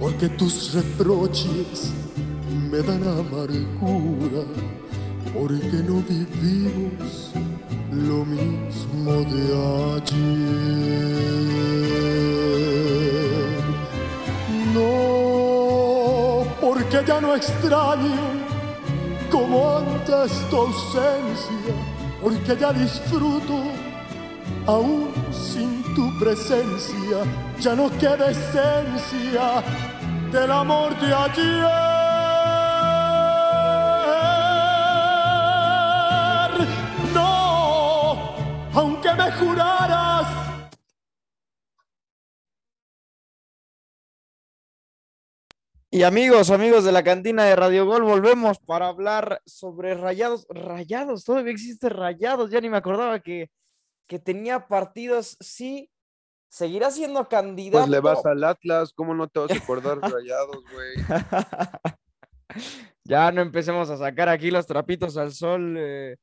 Speaker 8: porque tus reproches me dan amargura, porque no vivimos lo mismo de ayer. No, porque ya no extraño como antes tu ausencia, porque ya disfruto aún sin tu presencia, ya no queda esencia del amor de ayer. No, aunque me juraras
Speaker 5: Y amigos, amigos de la cantina de Radio Gol, volvemos para hablar sobre Rayados. Rayados, todavía existe Rayados, ya ni me acordaba que, que tenía partidos. Sí, seguirá siendo candidato.
Speaker 3: Pues le vas al Atlas, ¿cómo no te vas a acordar [LAUGHS] rayados, güey? [LAUGHS]
Speaker 5: ya no empecemos a sacar aquí los trapitos al sol, eh,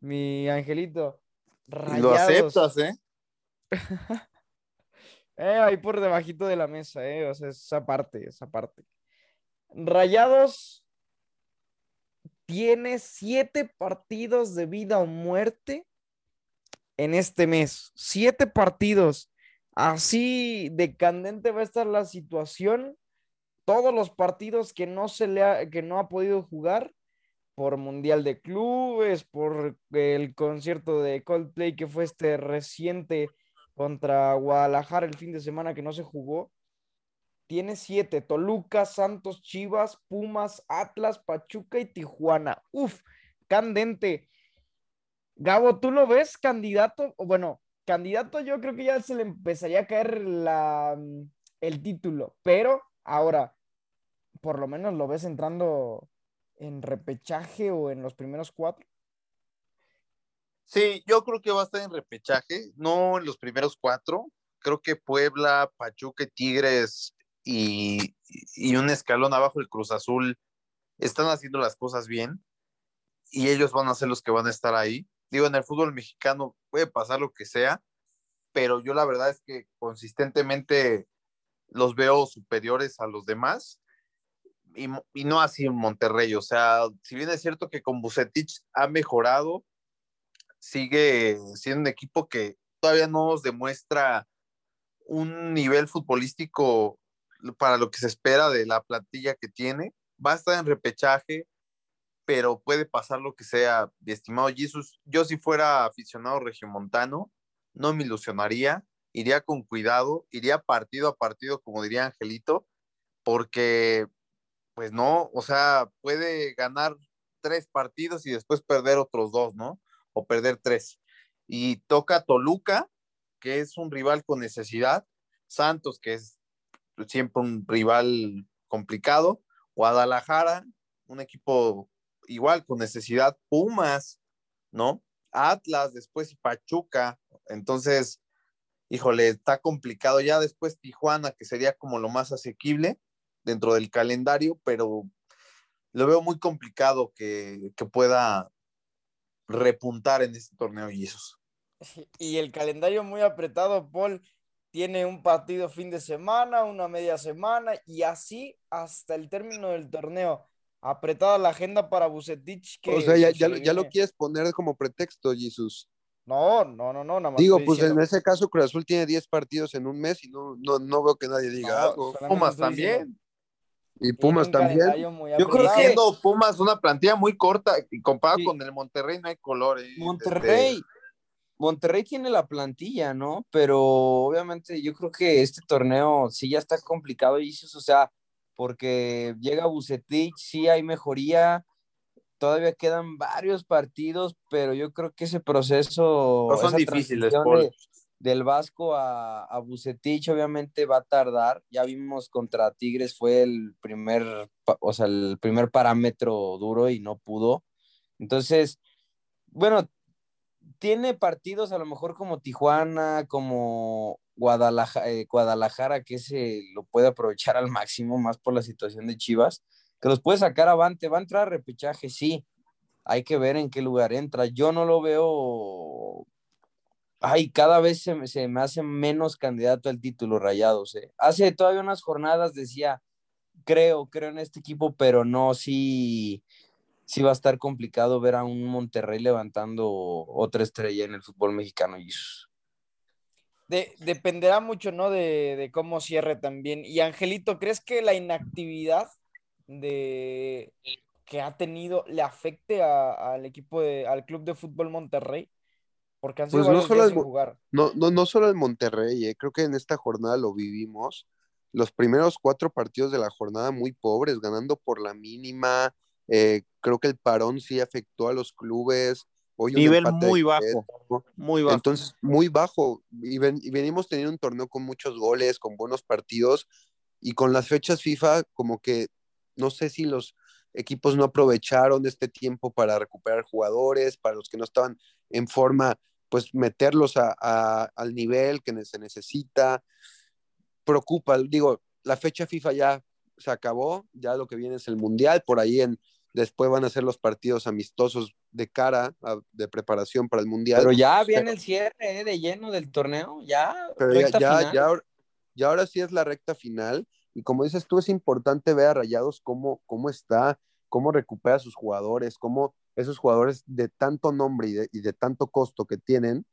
Speaker 5: mi angelito.
Speaker 4: Y Lo
Speaker 5: Rayados.
Speaker 4: aceptas, ¿eh? [LAUGHS]
Speaker 5: Eh, ahí por debajito de la mesa, eh. O sea, esa parte, esa parte. Rayados tiene siete partidos de vida o muerte en este mes. Siete partidos. Así de candente va a estar la situación. Todos los partidos que no se le ha, que no ha podido jugar por Mundial de Clubes, por el concierto de Coldplay que fue este reciente contra Guadalajara el fin de semana que no se jugó. Tiene siete: Toluca, Santos, Chivas, Pumas, Atlas, Pachuca y Tijuana. Uf, candente. Gabo, ¿tú lo ves candidato? Bueno, candidato yo creo que ya se le empezaría a caer la, mm, el título, pero ahora, por lo menos lo ves entrando en repechaje o en los primeros cuatro.
Speaker 4: Sí, yo creo que va a estar en repechaje, no en los primeros cuatro. Creo que Puebla, Pachuca, Tigres y, y un escalón abajo el Cruz Azul están haciendo las cosas bien y ellos van a ser los que van a estar ahí. Digo, en el fútbol mexicano puede pasar lo que sea, pero yo la verdad es que consistentemente los veo superiores a los demás y, y no así en Monterrey. O sea, si bien es cierto que con Bucetich ha mejorado, sigue siendo un equipo que todavía no nos demuestra un nivel futbolístico para lo que se espera de la plantilla que tiene. Va a estar en repechaje, pero puede pasar lo que sea. Estimado Jesus, yo si fuera aficionado regiomontano, no me ilusionaría, iría con cuidado, iría partido a partido, como diría Angelito, porque, pues no, o sea, puede ganar tres partidos y después perder otros dos, ¿no? O perder tres. Y toca Toluca, que es un rival con necesidad, Santos, que es siempre un rival complicado, Guadalajara, un equipo igual con necesidad, Pumas, ¿no? Atlas, después Pachuca, entonces, híjole, está complicado ya después Tijuana, que sería como lo más asequible dentro del calendario, pero lo veo muy complicado que, que pueda repuntar en este torneo Jesus. [LAUGHS]
Speaker 5: Y el calendario muy apretado, Paul. Tiene un partido fin de semana, una media semana y así hasta el término del torneo. Apretada la agenda para Bucetich. Que
Speaker 3: O sea, ya, lo- ya lo
Speaker 5: viene-
Speaker 3: quieres poner como pretexto, Jesus.
Speaker 5: No, no, no, no, nada más.
Speaker 3: Digo, pues en
Speaker 5: diciendo-
Speaker 3: ese caso Cruz Azul tiene 10 partidos en un mes y no, no, no veo que nadie diga
Speaker 5: No,
Speaker 3: algo.
Speaker 4: Pumas también.
Speaker 3: Y Pumas también.
Speaker 2: Yo creo que-
Speaker 4: Siendo Pumas una plantilla muy corta y comparado
Speaker 2: Sí.
Speaker 4: con el Monterrey no hay colores.
Speaker 2: Monterrey, Monterrey tiene la plantilla, ¿no? Pero obviamente yo creo que este torneo sí ya está complicado, y o sea, porque llega Bucetich, sí hay mejoría, todavía quedan varios partidos, pero yo creo que ese proceso,
Speaker 4: No son difíciles,
Speaker 2: de- del Vasco a, a Bucetich obviamente va a tardar. Ya vimos contra Tigres fue el primer, o sea, el primer parámetro duro y no pudo. Entonces, bueno, tiene partidos a lo mejor como Tijuana, como Guadalajara, Guadalajara que se lo puede aprovechar al máximo, más por la situación de Chivas, que los puede sacar avante, va a entrar a repechaje, sí. Hay que ver en qué lugar entra. Yo no lo veo. Ay, cada vez se, se me hace menos candidato al título rayados. eh. Hace todavía unas jornadas decía, creo, creo en este equipo, pero no, sí, sí va a estar complicado ver a un Monterrey levantando otra estrella en el fútbol mexicano. Jesus.
Speaker 5: De- dependerá mucho, ¿no? De, de cómo cierre también. Y Angelito, ¿crees que la inactividad de que ha tenido le afecte al equipo de, al club de fútbol Monterrey? Porque han sido
Speaker 3: Pues no solo Mo-
Speaker 5: jugar.
Speaker 3: No, no, no solo el Monterrey, eh, creo que en esta jornada lo vivimos. Los primeros cuatro partidos de la jornada muy pobres, ganando por la mínima. eh, creo que el parón sí afectó a los clubes. Hoy
Speaker 4: Nivel muy bajo. Muy bajo.
Speaker 3: Entonces, muy bajo. Y, ven- y venimos teniendo un torneo con muchos goles, con buenos partidos. Y con las fechas FIFA, como que no sé si los equipos no aprovecharon este tiempo para recuperar jugadores, para los que no estaban en forma, pues meterlos a- a- al nivel que se necesita. Preocupa, digo, la fecha FIFA ya se acabó, ya lo que viene es el Mundial, por ahí en, después van a ser los partidos amistosos de cara, a- de preparación para el Mundial.
Speaker 2: Pero ya viene
Speaker 3: Pero-
Speaker 2: el cierre eh, de lleno del torneo, ya.
Speaker 3: pero ya, ya, ya, ahora- ya ahora sí es la recta final. Y como dices tú, es importante ver a Rayados cómo, cómo está, cómo recupera a sus jugadores, cómo esos jugadores de tanto nombre y de, y de tanto costo que tienen,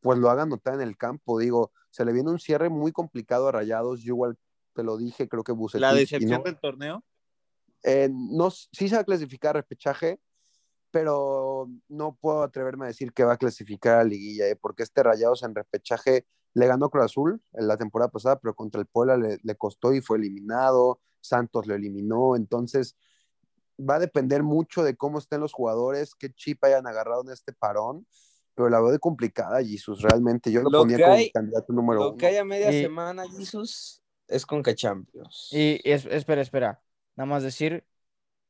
Speaker 3: pues lo hagan notar en el campo. Digo, se le viene un cierre muy complicado a Rayados. Yo igual te lo dije, creo que Bucetich.
Speaker 4: La decepción
Speaker 3: no-
Speaker 4: del torneo.
Speaker 3: Eh, no, sí se va a clasificar a repechaje, pero no puedo atreverme a decir que va a clasificar a liguilla, ¿eh? porque este Rayados en repechaje le ganó Cruz Azul en la temporada pasada, pero contra el Puebla le, le costó y fue eliminado, Santos lo eliminó, entonces va a depender mucho de cómo estén los jugadores, qué chip hayan agarrado en este parón, pero la veo de complicada, Jesus, realmente. Yo lo,
Speaker 2: Lo
Speaker 3: ponía
Speaker 2: que
Speaker 3: como
Speaker 2: hay-
Speaker 3: candidato número
Speaker 2: Lo
Speaker 3: uno.
Speaker 2: que haya media
Speaker 5: Y-
Speaker 2: semana, Jesus, es con Champions.
Speaker 5: Y es- espera, espera. Nada más decir,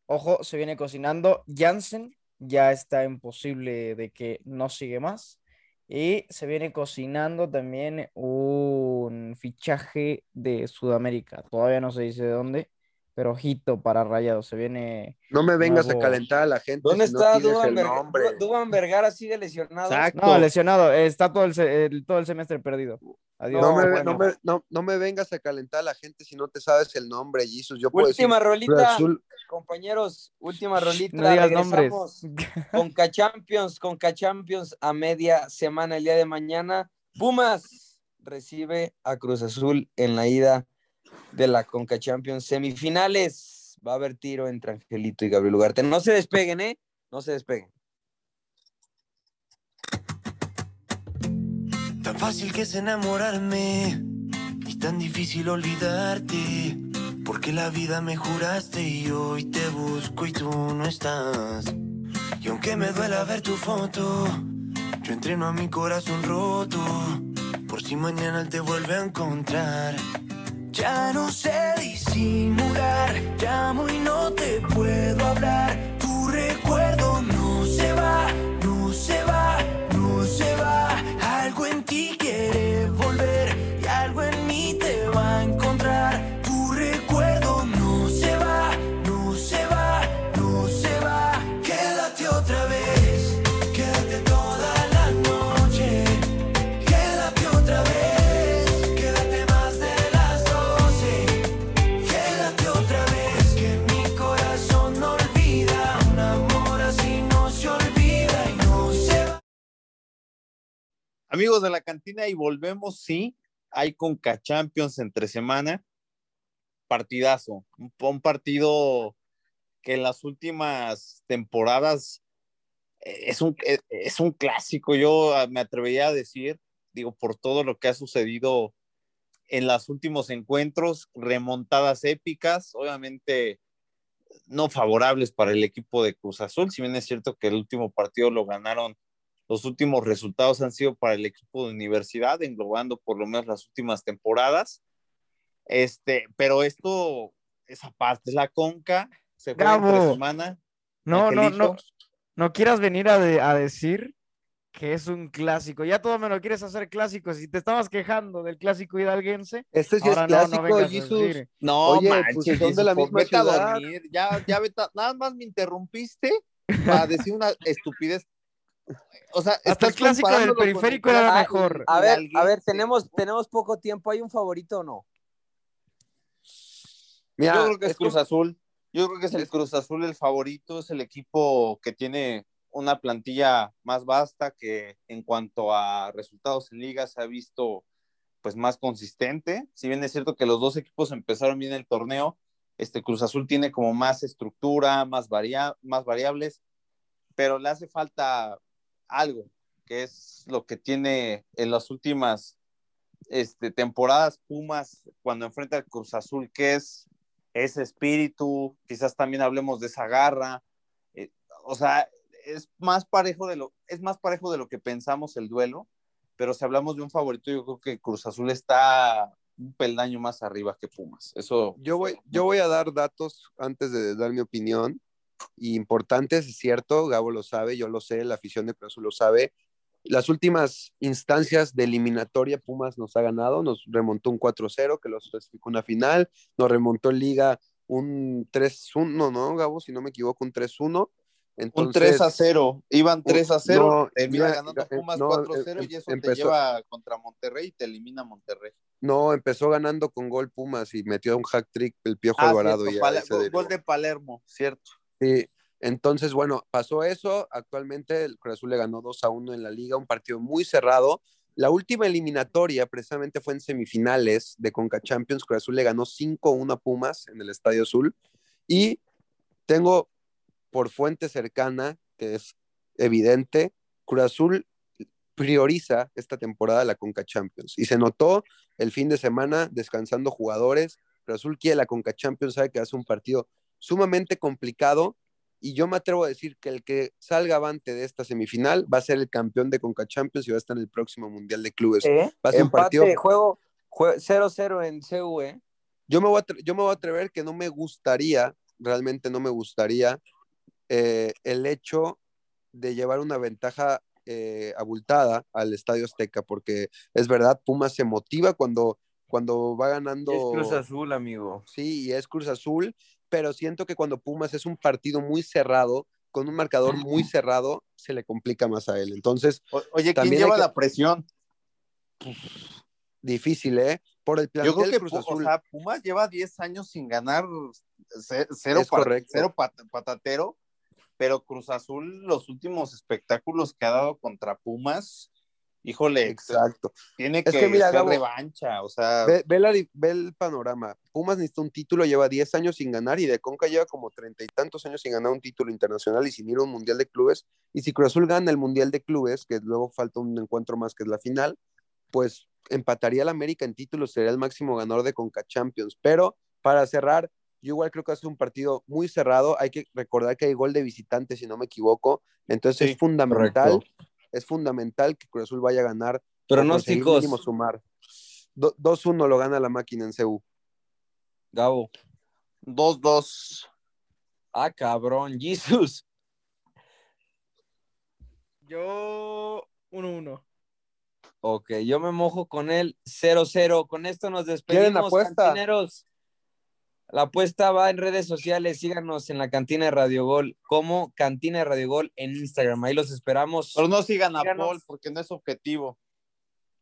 Speaker 5: ojo, se viene cocinando. Jansen ya está imposible de que no sigue más. Y se viene cocinando también un fichaje de Sudamérica. Todavía no se dice de dónde, pero ojito para Rayados. Se viene.
Speaker 3: No me vengas
Speaker 5: nuevo-
Speaker 3: a calentar a la gente
Speaker 2: ¿Dónde
Speaker 3: si no
Speaker 2: está
Speaker 3: tienes
Speaker 2: Duban
Speaker 3: el
Speaker 2: Vergara?
Speaker 3: nombre.
Speaker 2: Duban Vergara sigue lesionado.
Speaker 4: Exacto.
Speaker 5: No, lesionado. Está todo el, todo el semestre perdido. Adiós.
Speaker 3: No, me,
Speaker 2: bueno.
Speaker 3: no, me, no, no me vengas a calentar a la gente si no te sabes el nombre, Jesus. Yo puedo
Speaker 2: Última
Speaker 3: decir
Speaker 2: rolita,
Speaker 3: Azul.
Speaker 2: compañeros, última rolita.
Speaker 5: No digas nombres.
Speaker 2: Regresamos [LAUGHS] con Champions, con Champions a media semana el día de mañana. Pumas recibe a Cruz Azul en la ida de la Conca Champions semifinales. Va a haber tiro entre Angelito y Gabriel Ugarte. No se despeguen, ¿eh? No se despeguen.
Speaker 6: Tan fácil que es enamorarme y tan difícil olvidarte. Porque la vida me juraste y hoy te busco y tú no estás. Y aunque me duela ver tu foto, yo entreno a mi corazón roto. Por si mañana te vuelve a encontrar. Ya no sé disimular, llamo y no te puedo hablar. Tu recuerdo no se va, no se va,
Speaker 4: Amigos de la cantina, y volvemos, sí, hay Conca Champions entre semana, partidazo, un, partido que en las últimas temporadas eh, es un, es, es un clásico, yo ah, me atrevería a decir, digo, por todo lo que ha sucedido en los últimos encuentros, remontadas épicas, obviamente no favorables para el equipo de Cruz Azul, si bien es cierto que el último partido lo ganaron, los últimos resultados han sido para el equipo de universidad, englobando por lo menos las últimas temporadas. Este, pero esto, esa parte es la conca, se juega entre semana.
Speaker 5: No, no,
Speaker 4: Angelito.
Speaker 5: no. No quieras venir a, de- a decir que es un clásico. Ya todo me lo quieres hacer clásico. Si te estabas quejando del clásico hidalguense,
Speaker 3: Este sí
Speaker 5: ahora
Speaker 3: es
Speaker 5: no,
Speaker 3: clásico,
Speaker 5: no
Speaker 3: Jesus.
Speaker 5: decir.
Speaker 4: No,
Speaker 3: Oye,
Speaker 4: manches,
Speaker 3: pues, son de la
Speaker 4: pues,
Speaker 3: misma ciudad.
Speaker 4: dormir. Ya, ya vete a- nada más me interrumpiste [LAUGHS] para decir una estupidez. O sea,
Speaker 5: Hasta el clásico del periférico era
Speaker 4: clásico
Speaker 5: mejor.
Speaker 2: A ver, a ver, tenemos, tenemos poco tiempo. ¿Hay un favorito o no?
Speaker 3: Mira,
Speaker 4: Yo creo que es,
Speaker 3: es
Speaker 4: Cruz
Speaker 3: que-
Speaker 4: Azul. Yo creo que es el Cruz Azul el favorito, es el equipo que tiene una plantilla más vasta que en cuanto a resultados en liga se ha visto pues más consistente. Si bien es cierto que los dos equipos empezaron bien el torneo, este Cruz Azul tiene como más estructura, más, varia más variables, pero le hace falta algo, que es lo que tiene en las últimas este, temporadas Pumas cuando enfrenta al Cruz Azul, que es ese espíritu, quizás también hablemos de esa garra, eh, o sea, es más parejo de lo, es más parejo de lo que pensamos el duelo, pero si hablamos de un favorito, yo creo que Cruz Azul está un peldaño más arriba que Pumas. Eso
Speaker 3: Yo voy, yo voy a dar datos antes de dar mi opinión. Importantes, es cierto, Gabo lo sabe, yo lo sé, la afición de Cruz lo sabe. Las últimas instancias de eliminatoria, Pumas nos ha ganado, nos remontó un 4-0, que los clasificó una final, nos remontó en Liga un 3-1, ¿no, Gabo? Si no me equivoco, un 3-1.
Speaker 4: un
Speaker 3: Entonces,
Speaker 4: 3 a 0, iban 3 a 0,
Speaker 3: no,
Speaker 4: termina ganando
Speaker 3: eh,
Speaker 4: Pumas
Speaker 3: no,
Speaker 4: 4 a 0
Speaker 3: em-
Speaker 4: y eso te
Speaker 3: empezó-
Speaker 4: lleva contra Monterrey y te elimina Monterrey.
Speaker 3: No, empezó ganando con gol Pumas y metió un hack trick el Piojo
Speaker 4: Ah,
Speaker 3: Alvarado.
Speaker 4: cierto,
Speaker 3: y
Speaker 4: gol de Palermo, cierto.
Speaker 3: Sí, entonces, bueno, pasó eso. Actualmente el Cruz Azul le ganó 2 a 1 en la liga, un partido muy cerrado. La última eliminatoria precisamente fue en semifinales de Conca Champions. Cruz Azul le ganó 5-1 a Pumas en el Estadio Azul. Y tengo por fuente cercana, que es evidente, Cruz Azul prioriza esta temporada la Conca Champions. Y se notó el fin de semana descansando jugadores. Cruz Azul quiere la Conca Champions, sabe que hace un partido sumamente complicado y yo me atrevo a decir que el que salga avante de esta semifinal va a ser el campeón de Conca Champions y va a estar en el próximo Mundial de Clubes.
Speaker 2: ¿Eh?
Speaker 3: Va a ser un partido-
Speaker 2: juego, jue- 0-0 en CU, ¿eh?
Speaker 3: Yo me, voy a yo me voy a atrever que no me gustaría, realmente no me gustaría, eh, el hecho de llevar una ventaja eh, abultada al Estadio Azteca, porque es verdad, Pumas se motiva cuando, cuando va ganando.
Speaker 2: Es Cruz Azul, amigo.
Speaker 3: Sí, y es Cruz Azul, pero siento que cuando Pumas es un partido muy cerrado, con un marcador muy cerrado, se le complica más a él. Entonces,
Speaker 4: O- oye, ¿quién lleva
Speaker 3: que-
Speaker 4: la presión?
Speaker 3: difícil, ¿eh? Por el
Speaker 4: Yo creo que
Speaker 3: Cruz
Speaker 4: Pu-
Speaker 3: Azul.
Speaker 4: o sea, Pumas lleva 10 años sin ganar ce- cero,
Speaker 3: correcto.
Speaker 4: cero pat- patatero, pero Cruz Azul, los últimos espectáculos que ha dado contra Pumas, híjole,
Speaker 3: Exacto.
Speaker 4: tiene
Speaker 3: Es
Speaker 4: que,
Speaker 3: que mira,
Speaker 4: ser
Speaker 3: Gabo,
Speaker 4: revancha, o sea,
Speaker 3: Ve, ve la di- ve el panorama. Pumas necesita un título, lleva 10 años sin ganar y de Conca lleva como treinta y tantos años sin ganar un título internacional y sin ir a un mundial de clubes. Y si Cruz Azul gana el mundial de clubes, que luego falta un encuentro más que es la final, pues empataría al América en títulos, sería el máximo ganador de Conca Champions. Pero para cerrar, yo igual creo que hace un partido muy cerrado. Hay que recordar que hay gol de visitante, si no me equivoco. Entonces
Speaker 4: Sí,
Speaker 3: es fundamental,
Speaker 2: correcto.
Speaker 3: Es fundamental que Cruz Azul vaya a ganar
Speaker 2: Pronósticos,
Speaker 3: mínimo sumar. Do- 2-1 lo gana la máquina en CU.
Speaker 2: Gabo.
Speaker 4: 2-2.
Speaker 2: Ah, cabrón, Jesus.
Speaker 5: Yo 1-1.
Speaker 2: Ok, yo me mojo con el 0-0. Con esto nos
Speaker 3: ¿Quieren
Speaker 2: despedimos,
Speaker 3: apuesta?
Speaker 2: cantineros. La apuesta va en redes sociales. Síganos en la cantina de Radio Gol como Cantina de Radio Gol en Instagram. Ahí los esperamos.
Speaker 4: Pero no sigan a
Speaker 2: Síganos.
Speaker 4: Paul porque no es objetivo.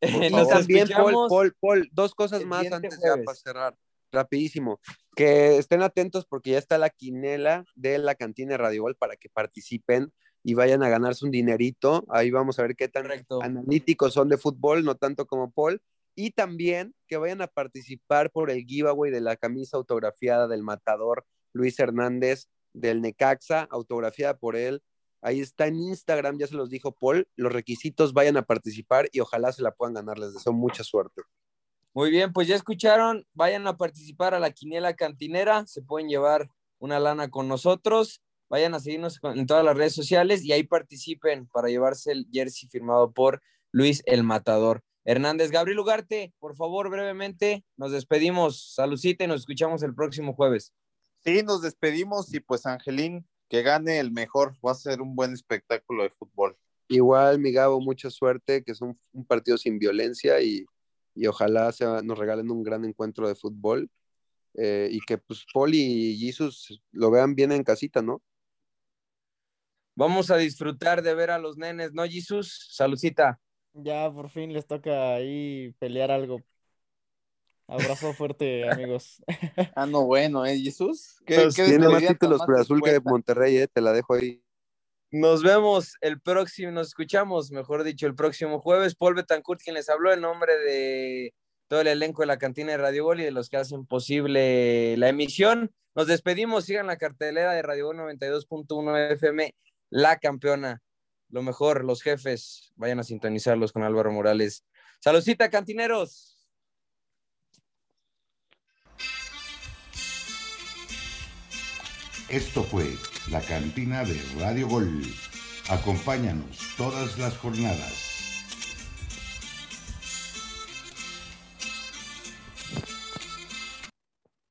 Speaker 4: [LAUGHS]
Speaker 2: Nos
Speaker 3: también, Paul. Paul, Paul, dos cosas más antes ya para cerrar. Rapidísimo. Que estén atentos porque ya está la quinela de la cantina de Radio Gol para que participen. y vayan a ganarse un dinerito. Ahí vamos a ver qué tan
Speaker 2: Correcto.
Speaker 3: analíticos son de fútbol, no tanto como Paul. Y también que vayan a participar por el giveaway de la camisa autografiada del matador Luis Hernández del Necaxa, autografiada por él. Ahí está en Instagram, ya se los dijo Paul. Los requisitos vayan a participar y ojalá se la puedan ganar. Les deseo mucha suerte.
Speaker 2: Muy bien, pues ya escucharon, vayan a participar a la quiniela cantinera, se pueden llevar una lana con nosotros, vayan a seguirnos en todas las redes sociales y ahí participen para llevarse el jersey firmado por Luis el Matador. Hernández, Gabriel Ugarte, por favor, brevemente, nos despedimos. Salucita y nos escuchamos el próximo jueves.
Speaker 4: Sí, nos despedimos y pues Angelín, que gane el mejor, va a ser un buen espectáculo de fútbol.
Speaker 3: Igual, mi Gabo, mucha suerte, que es un, un partido sin violencia y, y ojalá sea- nos regalen un gran encuentro de fútbol eh, y que pues Paul y Jesus lo vean bien en casita, ¿no?
Speaker 2: Vamos a disfrutar de ver a los nenes, ¿no, Jesús? Salucita.
Speaker 5: Ya por fin les toca ahí pelear algo. Abrazo fuerte, [LAUGHS] amigos. [LAUGHS]
Speaker 4: Ah, no, bueno, ¿eh, Jesús? ¿Qué,
Speaker 2: Pues
Speaker 4: qué
Speaker 3: Tiene más títulos Cruz Azul que de? Monterrey, eh, te la dejo ahí.
Speaker 2: Nos vemos el próximo, nos escuchamos, mejor dicho, el próximo jueves. Paul Betancourt, quien les habló en nombre de todo el elenco de la cantina de Radio Gol y de los que hacen posible la emisión. Nos despedimos, sigan la cartelera de Radio Gol 92.1 FM, la campeona. Lo mejor, los jefes, vayan a sintonizarlos con Álvaro Morales. Saludcita, cantineros.
Speaker 1: Esto fue la cantina de Radio Gol. Acompáñanos todas las jornadas.